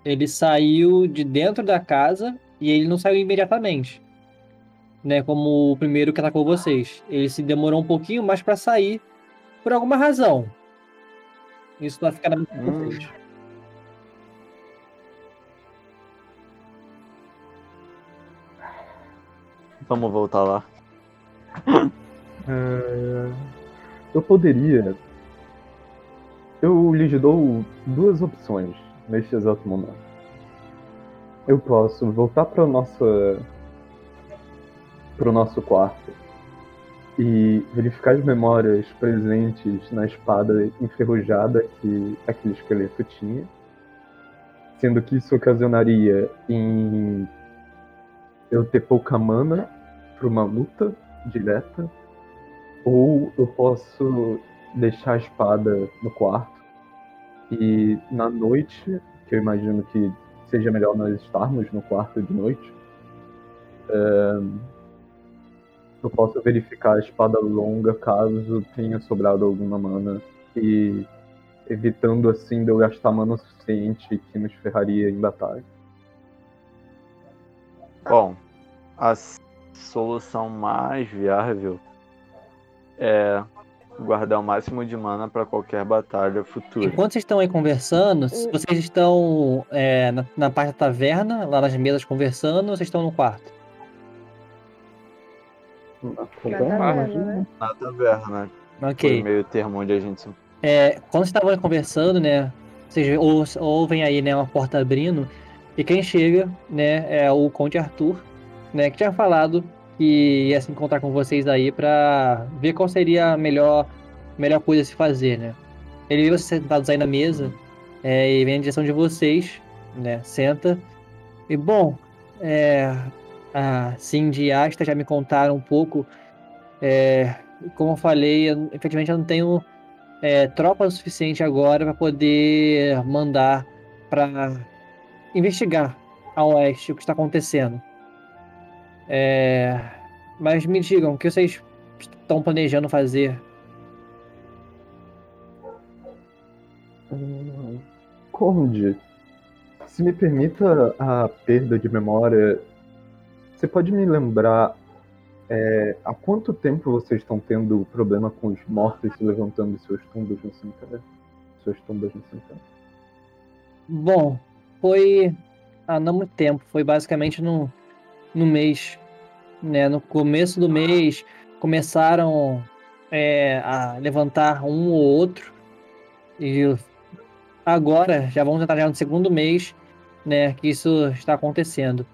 ele saiu de dentro da casa e ele não saiu imediatamente né, como o primeiro que atacou vocês. Ele se demorou um pouquinho mais para sair por alguma razão. Isso vai ficar na mente de
Hum.
vocês.
Vamos voltar lá.
É, Eu poderia. Eu lhes dou duas opções neste exato momento. Eu posso voltar para nossa para o nosso quarto. E verificar as memórias presentes na espada enferrujada que aquele esqueleto tinha, sendo que isso ocasionaria em eu ter pouca mana para uma luta direta ou eu posso deixar a espada no quarto e na noite, que eu imagino que seja melhor nós estarmos no quarto de noite, é, eu posso verificar a espada longa caso tenha sobrado alguma mana e evitando assim de eu gastar mana o suficiente que nos ferraria em batalha.
Bom, a solução mais viável é guardar o máximo de mana para qualquer batalha futura.
Enquanto vocês estão aí conversando, se vocês estão é, na, na parte da taverna, lá nas mesas conversando, ou vocês estão no quarto?
Na
taverna,
taverna,
né?
Na taverna, foi
Ok.
o meio termo onde a gente se
É, quando vocês estavam conversando, né? Vocês ou- ouvem aí, né, uma porta abrindo, e quem chega, né, é o Conde Arthur, né, que tinha falado que ia se encontrar com vocês aí pra ver qual seria a melhor, melhor coisa a se fazer, né? Ele viu vocês sentados aí na mesa, é, e vem na direção de vocês, né? Senta. E bom, é, a Cindy e Asta já me contaram um pouco. É, como eu falei, eu, efetivamente eu não tenho é, tropa suficiente agora para poder mandar para investigar a oeste o que está acontecendo. É, mas me digam, o que vocês estão planejando fazer?
Conde, se me permita a perda de memória, você pode me lembrar é, há quanto tempo vocês estão tendo problema com os mortos se levantando de seus tumbos no cemitério? Suas tumbas no cemitério?
Bom, foi há não muito tempo, foi basicamente no, no mês, né? No começo do mês começaram é, a levantar um ou outro e agora já vamos entrar no segundo mês, né? Que isso está acontecendo.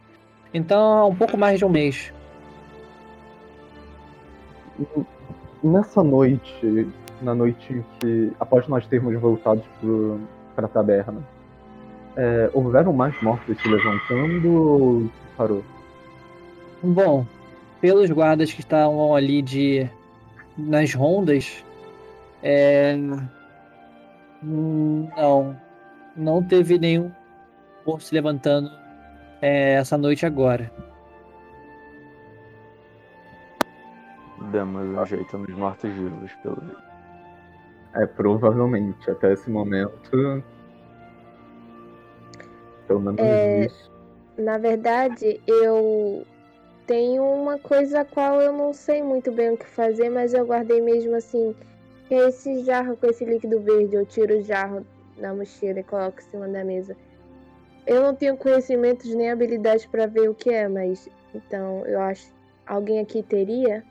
Então, há um pouco mais de um mês.
Nessa noite, na noite em que, após nós termos voltado para a taberna, é, houveram mais mortos se levantando ou parou?
Bom, pelos guardas que estavam ali de nas rondas, é, hum, não, não teve nenhum corpo se levantando é, essa noite agora.
demos um jeito nos mortos-vivos, pelo jeito.
É, provavelmente, até esse momento. Pelo menos
É,
isso.
Na verdade, eu tenho uma coisa a qual eu não sei muito bem o que fazer, mas eu guardei mesmo assim. Que é esse jarro com esse líquido verde. Eu tiro o jarro da mochila e coloco em cima da mesa. Eu não tenho conhecimentos nem habilidades para ver o que é, mas então eu acho. Alguém aqui teria?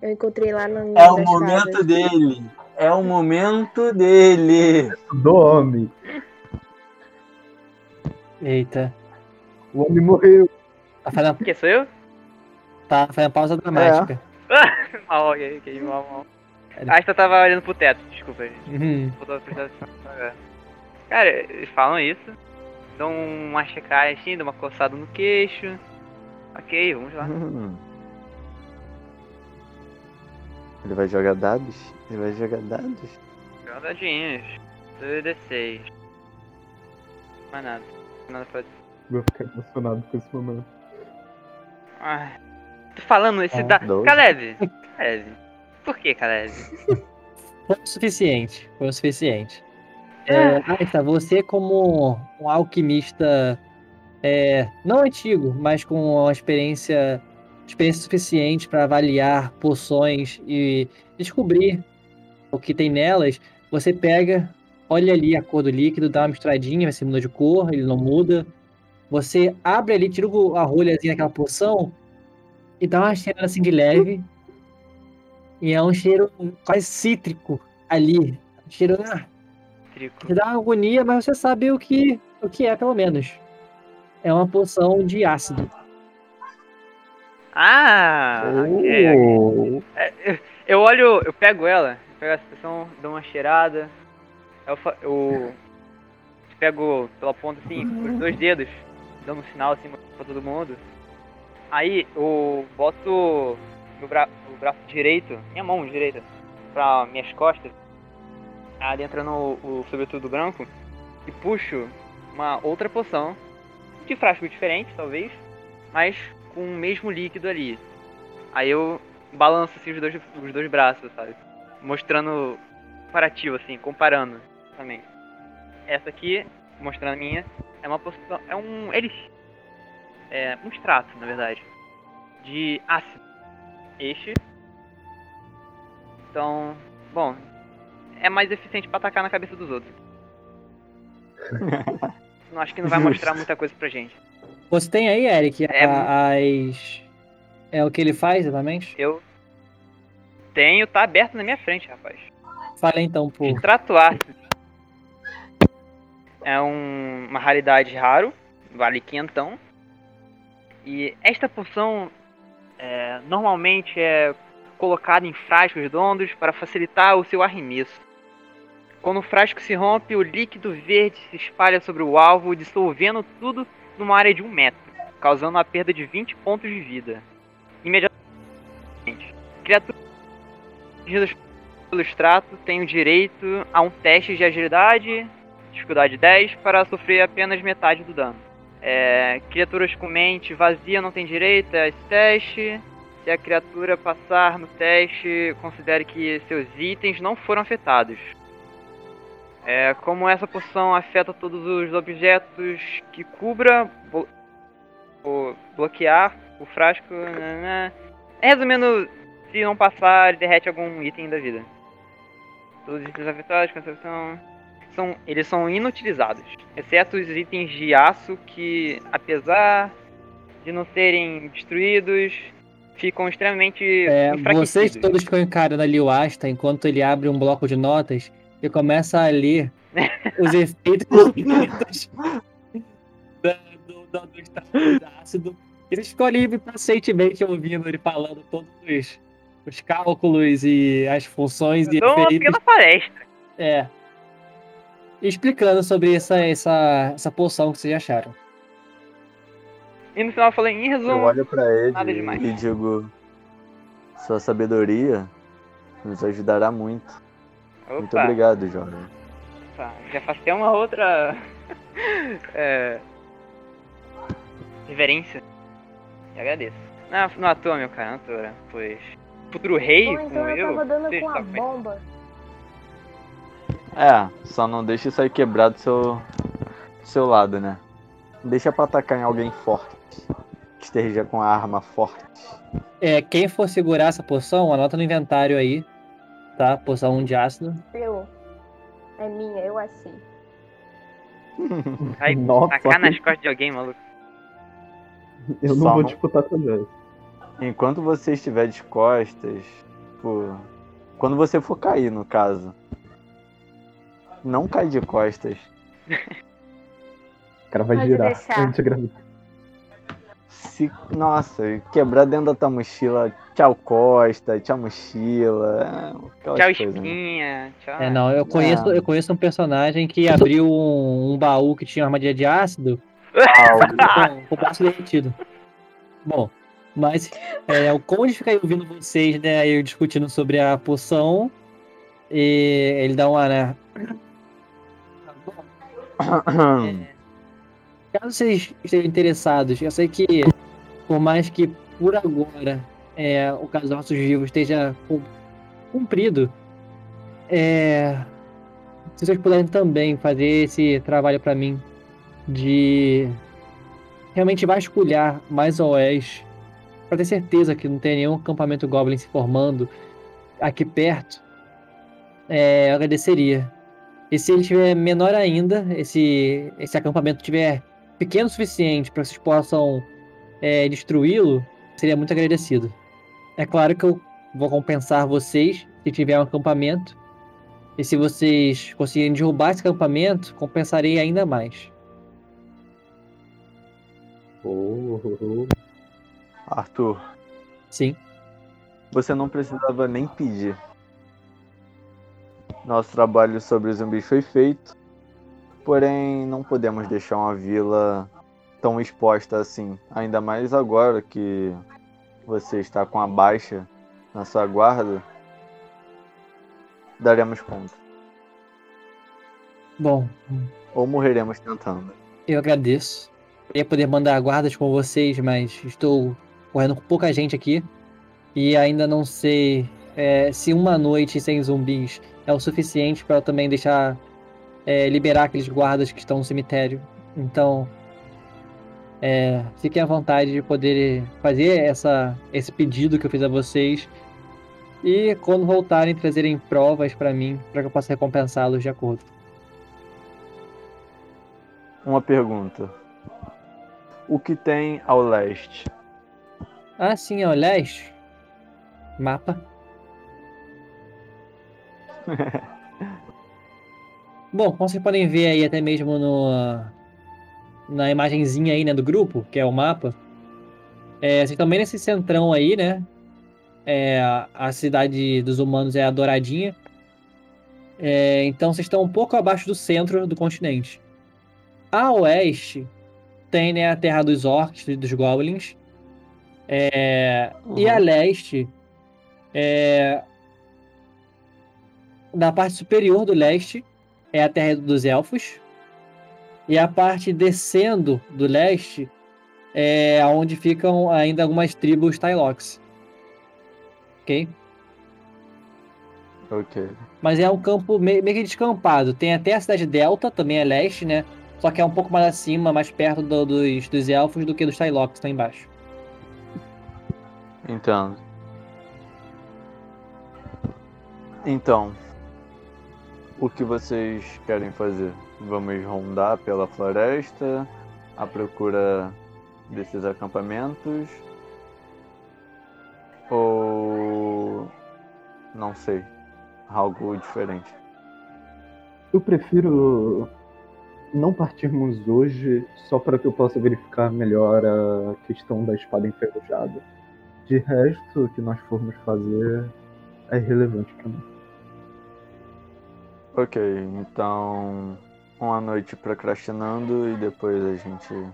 Eu encontrei lá na
É o momento dele. É o momento dele.
Do homem.
Eita,
O homem morreu.
tá fazendo,
Que sou eu?
tá fazendo pausa dramática.
mal, ok, ok, mal, mal. A Asta tava olhando pro teto, desculpa, gente.
Uhum.
Agora. Cara, eles falam isso. Dou uma checagem assim, dou uma coçada no queixo. Ok, vamos lá.
Hum. Ele vai jogar dados? Ele vai jogar dados?
Jogadinhos. 2d6. Mais nada. Nada pra
Vou ficar emocionado com esse momento.
Ai. Tô falando esse
Ah,
da.
doze.
Caleb! Caleb. Por que, Caleb?
Foi o suficiente. Foi o suficiente. É, Aista, você como um alquimista é, não antigo, mas com uma experiência, experiência suficiente para avaliar poções e descobrir o que tem nelas, você pega, olha ali a cor do líquido, dá uma misturadinha, ser muda de cor, ele não muda. Você abre ali, tira a rolhazinha daquela poção e dá uma cheirada assim de leve. E é um cheiro quase cítrico ali. Um cheiro. Ah,
Trico.
te dá uma agonia, mas você sabe o que, o que é, pelo menos. É uma poção de ácido.
Ah!
Oh,
Eu olho, eu pego ela, pego essa poção, dou uma cheirada. Eu, eu pego pela ponta assim, com os dois dedos, dando um sinal assim pra todo mundo. Aí eu boto meu bra o braço direito, minha mão direita, pra minhas costas, adentrando o, o sobretudo branco, e puxo uma outra poção, de frasco diferente talvez, mas com o mesmo líquido ali. Aí eu balanço assim os dois, os dois braços, sabe? Mostrando comparativo, assim, comparando também. Essa aqui, mostrando a minha, é uma poção. É um elixir. É um extrato, na verdade. De ácido. Este. Então. Bom. É mais eficiente pra atacar na cabeça dos outros. Não acho que não vai mostrar muita coisa pra gente.
Você tem aí, Eric,
É
a- as. É o que ele faz exatamente?
Eu tenho, tá aberto na minha frente, rapaz.
Fala então, por.
Extrato ácido. É um- uma raridade raro, vale quinhentão. E esta poção é, normalmente é colocada em frascos redondos para facilitar o seu arremesso. Quando o frasco se rompe, o líquido verde se espalha sobre o alvo, dissolvendo tudo numa área de um metro, causando uma perda de 20 pontos de vida. Imediatamente. Criaturas pelo extrato têm o direito a um teste de agilidade, dificuldade 10, para sofrer apenas metade do dano. É, criaturas com mente vazia não têm direito a esse teste. Se a criatura passar no teste, considere que seus itens não foram afetados. É, como essa poção afeta todos os objetos que cubra, blo- o- bloquear o frasco. nananã. Resumindo, se não passar, ele derrete algum item da vida. Todos os itens afetados opção são, eles são inutilizados, exceto os itens de aço que, apesar de não serem destruídos, ficam extremamente
É, vocês todos ficam encarando ali o Asta enquanto ele abre um bloco de notas e começa a ler os efeitos do, do, do estado de ácido. Eles ficam ali pacientemente ouvindo ele falando todos os, os cálculos e as funções e
Eu uma
efeitos.
pequena palestra.
É. Explicando sobre essa, essa, essa poção que vocês acharam.
E no final eu falei, em
Eu
resumo,
olho pra
nada
ele
demais.
e digo: Sua sabedoria nos ajudará muito. Muito
opa,
obrigado, jovem.
opa, já faço até uma outra é, reverência. E agradeço. Não, não à toa, meu cara, não à toa, pois futuro rei
Bom,
como
então eu
eu,
tava dando com a bomba.
É, só não deixa isso aí quebrar do seu, do seu lado, né? Deixa pra atacar em alguém forte. Que esteja com a arma forte.
É, quem for segurar essa poção, anota no inventário aí. Tá? Poção de ácido.
Eu. É minha, eu achei.
Ai,
Nossa,
tacar nas costas de alguém, maluco.
eu não
Só
vou
não-
disputar também.
Enquanto você estiver de costas, tipo, quando você for cair, no caso, não cai de costas.
O cara vai
Pode
girar
deixar.
antigravidade.
Se, nossa, quebrar dentro da tua mochila Tchau Costa, tchau mochila.
Tchau,
coisas, né?
espinha. Tchau.
É, não, eu conheço, eu conheço um personagem que abriu um, um baú que tinha uma armadilha de ácido com, o braço derretido. Bom, mas é, o Conde fica aí ouvindo vocês, né, aí discutindo sobre a poção. E ele dá uma, né? Caso vocês estejam interessados, eu sei que, por mais que por agora é, o caso dos nossos vivos esteja cum- cumprido, é, se vocês puderem também fazer esse trabalho para mim de realmente vasculhar mais oeste, para ter certeza que não tem nenhum acampamento Goblin se formando aqui perto, é, eu agradeceria. E se ele tiver menor ainda, esse, esse acampamento tiver pequeno o suficiente para vocês possam é, destruí-lo, seria muito agradecido. É claro que eu vou compensar vocês se tiver um acampamento. E se vocês conseguirem derrubar esse acampamento, compensarei ainda mais.
Oh, oh, oh.
Arthur,
Sim.
você não precisava nem pedir. Nosso trabalho sobre os zumbis foi feito, porém não podemos deixar uma vila tão exposta assim, ainda mais agora que você está com a baixa na sua guarda. Daremos conta.
Bom,
Ou morreremos tentando.
eu agradeço. Queria poder mandar guardas com vocês, mas estou correndo com pouca gente aqui. E ainda não sei é, se uma noite sem zumbis é o suficiente para eu também deixar é, liberar aqueles guardas que estão no cemitério. Então, é, fiquem à vontade de poder fazer essa, esse pedido que eu fiz a vocês. E quando voltarem, trazerem provas para mim, para que eu possa recompensá-los de acordo.
Uma pergunta. O que tem ao leste?
Ah, sim, ao leste. Mapa. Bom, como vocês podem ver aí até mesmo no, na imagenzinha aí, né, do grupo, que é o mapa. É, vocês também nesse centrão aí, né? É, a- cidade dos humanos é a Douradinha. É, então vocês estão um pouco abaixo do centro do continente. A oeste tem né, a terra dos orcs e dos goblins. É, E a leste, é, na parte superior do leste, é a terra dos elfos. E a parte descendo do leste é onde ficam ainda algumas tribos Tylox. Ok?
Ok.
Mas é um campo me- meio que descampado. Tem até a cidade Delta, também é leste, né? Só que é um pouco mais acima, mais perto do- dos, dos elfos do que dos Tylox, tá embaixo.
Entendo. Então, o que vocês querem fazer? Vamos rondar pela floresta à procura desses acampamentos? Ou não sei, algo diferente?
Eu prefiro não partirmos hoje só para que eu possa verificar melhor a questão da espada enferrujada. De resto, o que nós formos fazer é irrelevante para mim.
Ok, então uma noite procrastinando e depois a gente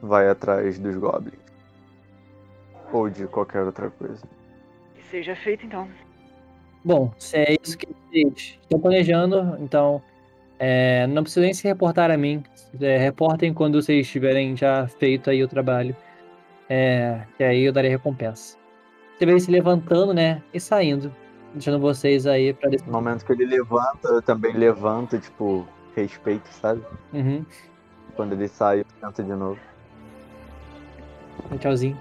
vai atrás dos goblins. Ou de qualquer outra coisa.
Que seja feito então.
Bom, se é isso que vocês estão planejando, então é, não precisa nem se reportar a mim. É, reportem quando vocês tiverem já feito aí o trabalho. É, que aí eu darei recompensa. Você ele se levantando, né? E saindo. Deixando vocês aí pra
No momento que ele levanta, eu também levanto, tipo, respeito, sabe?
Uhum.
Quando ele sai, eu tento de novo.
Um tchauzinho.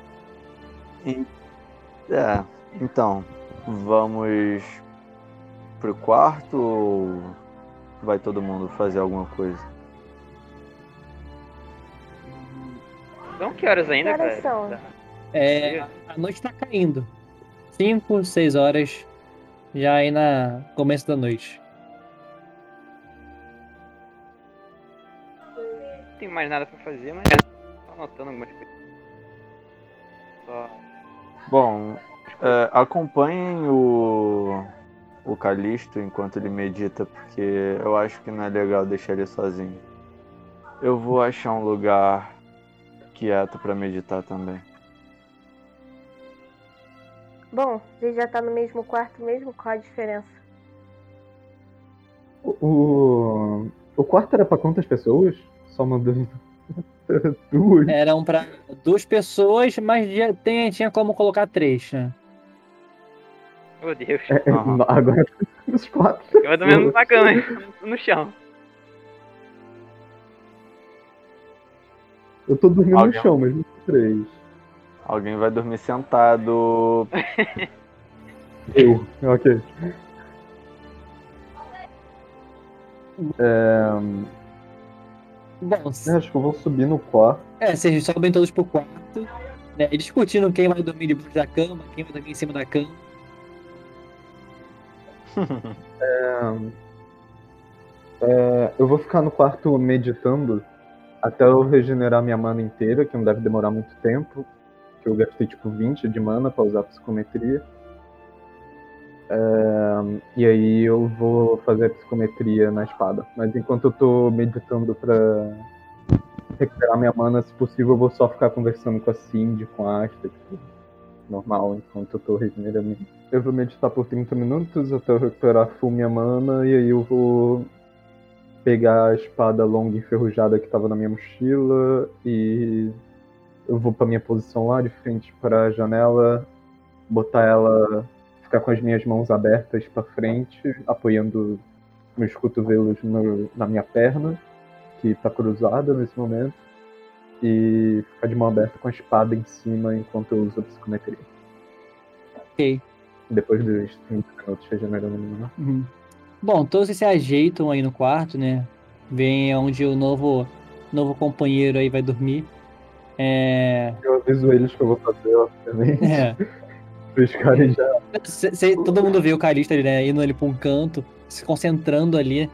É, então, vamos pro quarto ou vai todo mundo fazer alguma coisa?
São que horas ainda,
Que horas
cara?
são?
É, a noite tá caindo. 5, 6 horas. Já aí na começo da noite.
Não tenho mais nada pra fazer, mas tô anotando algumas coisas. Só.
Bom, é, acompanhem o, o Calisto enquanto ele medita, porque eu acho que não é legal deixar ele sozinho. Eu vou achar um lugar quieto pra meditar também.
Bom, a gente já tá no mesmo quarto mesmo, qual a diferença?
O, o, quarto era pra quantas pessoas? Só uma dúvida. Duas.
Eram pra duas pessoas, mas já tem, tinha como colocar três, né?
Meu Deus.
É, não, agora os quatro.
Eu vou dormindo na cama, no chão.
Eu tô dormindo
Alguém-
no chão, mas não três.
Alguém vai dormir sentado.
Eu, ok. É,
Bom,
eu acho que eu vou subir no quarto.
é, vocês sobem todos pro quarto, né? E discutindo quem vai dormir debaixo da cama, quem vai dormir em cima da cama.
É, eu vou ficar no quarto meditando até eu regenerar minha mana inteira, que não deve demorar muito tempo. Que eu gastei tipo 20 de mana pra usar psicometria. É, e aí eu vou fazer a psicometria na espada. Mas enquanto eu tô meditando pra recuperar minha mana, se possível, eu vou só ficar conversando com a Cindy, com a Asta, tipo, normal, enquanto eu tô regenerando. Eu vou meditar por 30 minutos até eu recuperar full minha mana, e aí eu vou pegar a espada longa enferrujada que tava na minha mochila e eu vou pra minha posição lá de frente para a janela, botar ela, ficar com as minhas mãos abertas pra frente, apoiando meus cotovelos no- na minha perna, que tá cruzada nesse momento, e ficar de mão aberta com a espada em cima enquanto eu uso a psicometria.
Ok.
Depois dos 30 minutos regenerando minha mana.
Uhum. Bom, todos se ajeitam aí no quarto, né? Vem onde o novo, novo companheiro aí vai dormir. É.
Eu aviso eles que eu vou fazer, obviamente,
é.
eles ficarem já
Cê- cê- todo mundo vê o Calista ali, né, indo ali pra um canto, se concentrando ali,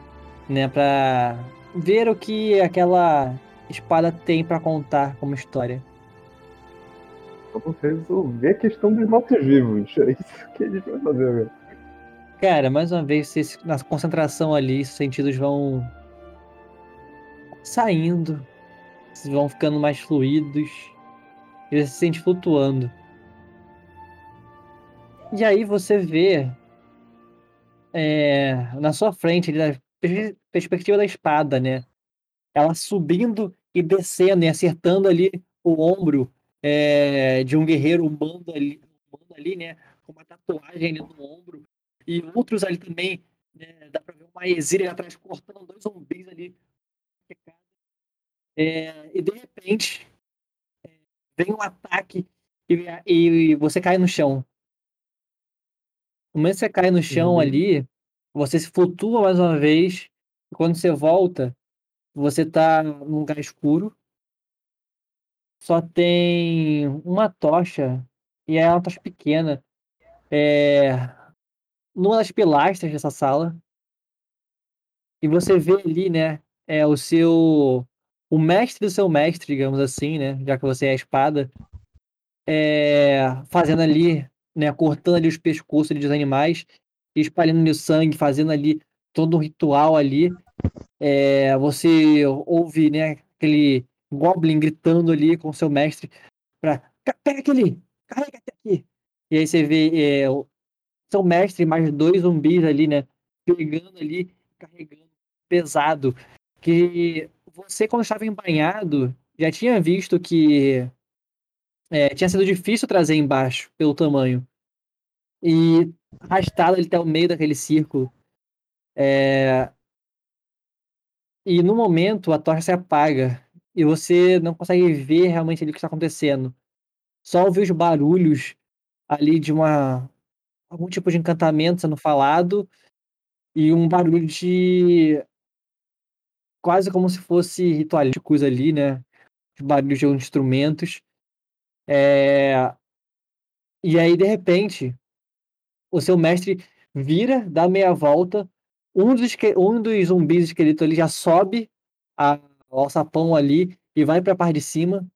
né, pra ver o que aquela espada tem pra contar como história.
Vamos resolver a questão dos mortos-vivos. É isso que a gente vai fazer agora.
Cara, mais uma vez, vocês- na concentração ali, os sentidos vão saindo, vão ficando mais fluidos, e você se sente flutuando. E aí você vê é, na sua frente, ali, na pers- perspectiva da espada, né? Ela subindo e descendo e acertando ali o ombro é, de um guerreiro humano ali, humano ali, né? Com uma tatuagem ali no ombro e outros ali também, né, dá pra ver uma exília atrás cortando dois zumbis ali. É, e de repente é, vem um ataque e, e você cai no chão. No momento que você cai no chão
Uhum.
ali, você se flutua mais uma vez. E quando você volta, você tá num lugar escuro. Só tem uma tocha, e é uma tocha pequena. É, numa das pilastras dessa sala. E você vê ali, né, é o seu o mestre do seu mestre, digamos assim, né, já que você é a espada, é, fazendo ali, né, cortando ali os pescoços dos animais, espalhando ali o sangue, fazendo ali todo um ritual ali. É, você ouve, né, aquele goblin gritando ali com seu mestre para pega aquele, carrega até aqui. E aí você vê é, o seu mestre mais dois zumbis ali, né, pegando ali, carregando pesado, que você quando estava embanhado já tinha visto que é, tinha sido difícil trazer embaixo pelo tamanho e arrastado ele até o meio daquele círculo. É, e no momento a tocha se apaga e você não consegue ver realmente ali o que está acontecendo. Só ouvir os barulhos ali de uma algum tipo de encantamento sendo falado e um barulho de quase como se fosse ritualísticos ali, né? Os barulhos de instrumentos. É... E aí, de repente, o seu mestre vira, dá meia volta, um dos, um dos zumbis esqueletos ali já sobe a, o alçapão ali e vai para a parte de cima.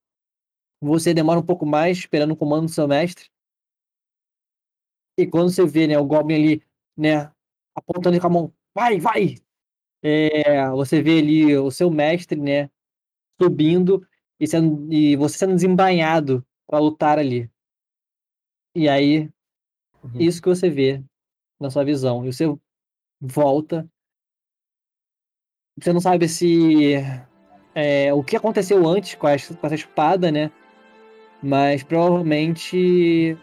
Você demora um pouco mais esperando o comando do seu mestre. E quando você vê, né, o Goblin ali, né, apontando com a mão, vai, vai! É, você vê ali o seu mestre, né, subindo e, sendo, e você sendo desembainhado para lutar ali. E aí,
Uhum.
isso que você vê na sua visão. E você volta. Você não sabe se é, o que aconteceu antes com, essa- com essa espada, né? Mas provavelmente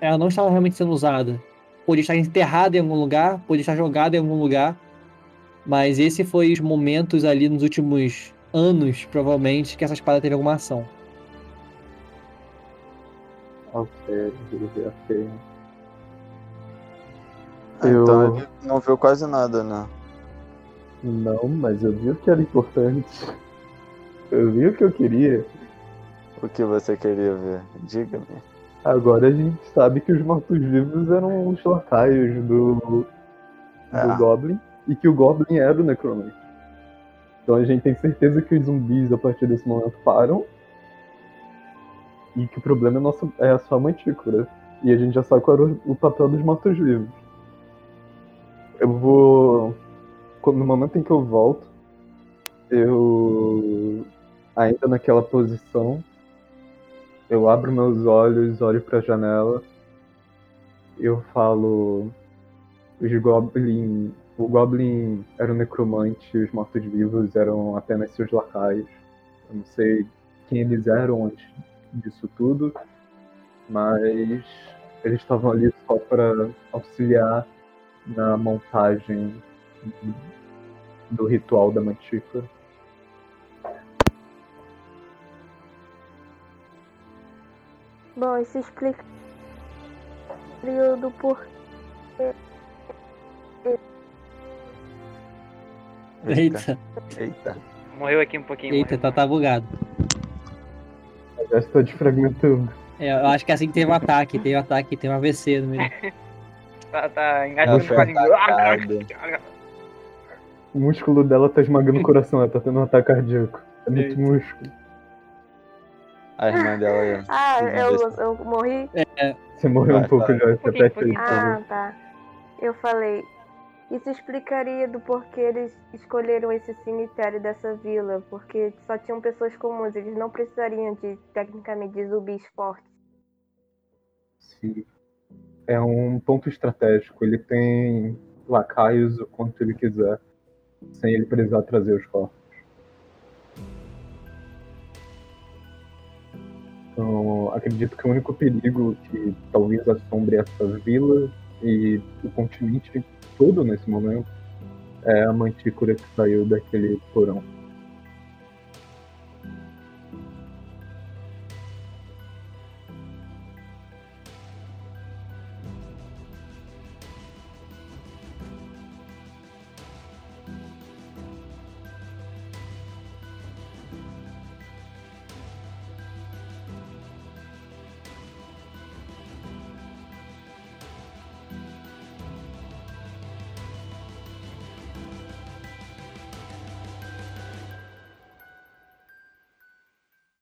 ela não estava realmente sendo usada. Podia estar enterrada em algum lugar, podia estar jogada em algum lugar. Mas esse foi os momentos ali nos últimos anos, provavelmente, que essa espada teve alguma ação.
Ok, ok.
Ah,
Eu-
Então ele não viu quase nada, né?
Não, mas eu vi o que era importante. Eu vi o que eu queria.
O que você queria ver? Diga-me.
Agora a gente sabe que os mortos-vivos eram os lacaios do, do
Ah.
Goblin e que o Goblin era o Necromante. Então a gente tem certeza que os zumbis a partir desse momento param e que o problema é, nosso, é a sua mantícora. E a gente já sabe qual era o, o papel dos mortos-vivos. Eu vou. No momento em que eu volto, eu. ainda naquela posição, eu abro meus olhos, olho pra janela, eu falo. Os Goblin. O Goblin era um necromante, os mortos-vivos eram apenas seus lacaios. Eu não sei quem eles eram antes disso tudo, mas eles estavam ali só para auxiliar na montagem do ritual da mantícora.
Bom, isso explica o período por
Eita,
Eita.
Morreu aqui um pouquinho.
eita,
morreu.
tá, tá bugado.
Já está desfragmentando.
É, eu acho que é assim que teve o ataque, teve o ataque, teve um AVC no meio.
Tá, tá
Ela
engasgando
foi
com a língua.
atacada.
O músculo dela tá esmagando o coração, ela tá tendo um ataque cardíaco. É muito
Eita.
músculo.
A irmã dela é.
Ah, eu, eu morri?
Você morreu
Vai,
um pouco
vai.
já,
pouquinho,
repete aí,
pouquinho.
por favor.
Ah, tá. Eu falei. Isso explicaria do porquê eles escolheram esse cemitério dessa vila, porque só tinham pessoas comuns, eles não precisariam de, tecnicamente, de zumbis fortes.
Sim. É um ponto estratégico. Ele tem lacaios o quanto ele quiser, sem ele precisar trazer os corpos. Então, acredito que o único perigo que talvez assombre essa vila e o continente todo nesse momento é a mantícora que saiu daquele porão.